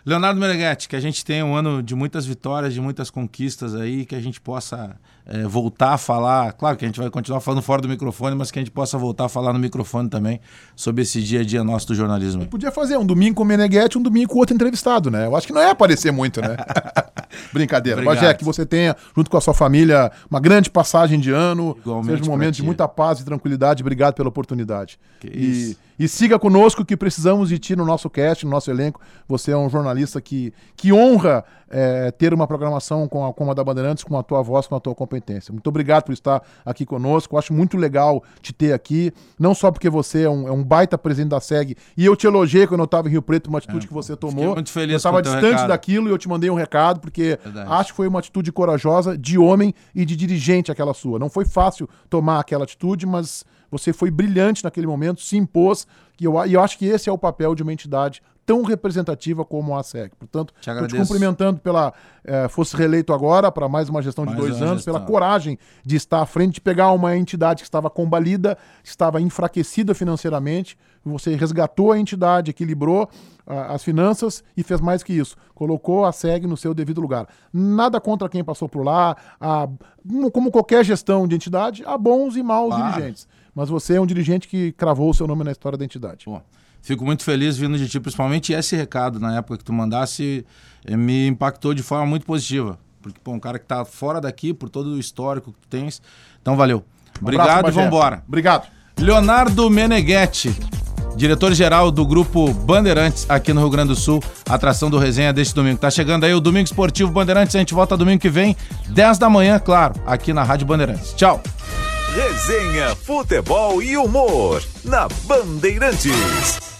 Leonardo Meneghetti, que a gente tenha um ano de muitas vitórias, de muitas conquistas aí, que a gente possa é, voltar a falar. Claro que a gente vai continuar falando fora do microfone, mas que a gente possa voltar a falar no microfone também sobre esse dia a dia nosso do jornalismo. aí. Podia fazer um domingo com o Meneghetti, um domingo com outro entrevistado, né? Eu acho que não é aparecer muito, né? [LAUGHS] Brincadeira. Obrigado. Bagé, que você tenha, junto com a sua família, uma grande passagem de ano. Igualmente seja um momento de muita paz e tranquilidade. Obrigado pela oportunidade. Que e, isso. E siga conosco que precisamos de ti no nosso cast, no nosso elenco. Você é um jornalista que, que honra é, ter uma programação com a, como a da Bandeirantes, com a tua voz, com a tua competência. Muito obrigado por estar aqui conosco. Eu acho muito legal te ter aqui, não só porque você é um, é um baita presidente da SEG e eu te elogiei quando eu estava em Rio Preto, uma atitude É, que você fiquei tomou. muito feliz eu estava com distante recado. daquilo e eu te mandei um recado, porque Verdade. acho que foi uma atitude corajosa de homem e de dirigente aquela sua. Não foi fácil tomar aquela atitude, mas você foi brilhante naquele momento, se impôs, e eu, e eu acho que esse é o papel de uma entidade tão representativa como a SEG. Portanto, Te te, te agradeço. cumprimentando pela. eh, fosse reeleito agora para mais uma gestão Mais de dois uma anos, gestão. pela coragem de estar à frente, de pegar uma entidade que estava combalida, que estava enfraquecida financeiramente. Você resgatou a entidade, equilibrou ah, as finanças e fez mais que isso. Colocou a SEG no seu devido lugar. Nada contra quem passou por lá. há- como qualquer gestão de entidade, há bons e maus Claro. dirigentes. Mas você é um dirigente que cravou o seu nome na história da entidade. Pô, fico muito feliz vindo de ti, principalmente esse recado na época que tu mandasse eh, me impactou de forma muito positiva. Porque, pô, um cara que tá fora daqui, por todo o histórico que tu tens. Então, valeu. Um Obrigado abraço, e vambora. Obrigado. Leonardo Meneghetti, diretor-geral do grupo Bandeirantes aqui no Rio Grande do Sul, atração do resenha deste domingo. Tá chegando aí o Domingo Esportivo Bandeirantes, a gente volta domingo que vem, 10 da manhã, claro, aqui na Rádio Bandeirantes. Tchau. Resenha, futebol e humor na Bandeirantes.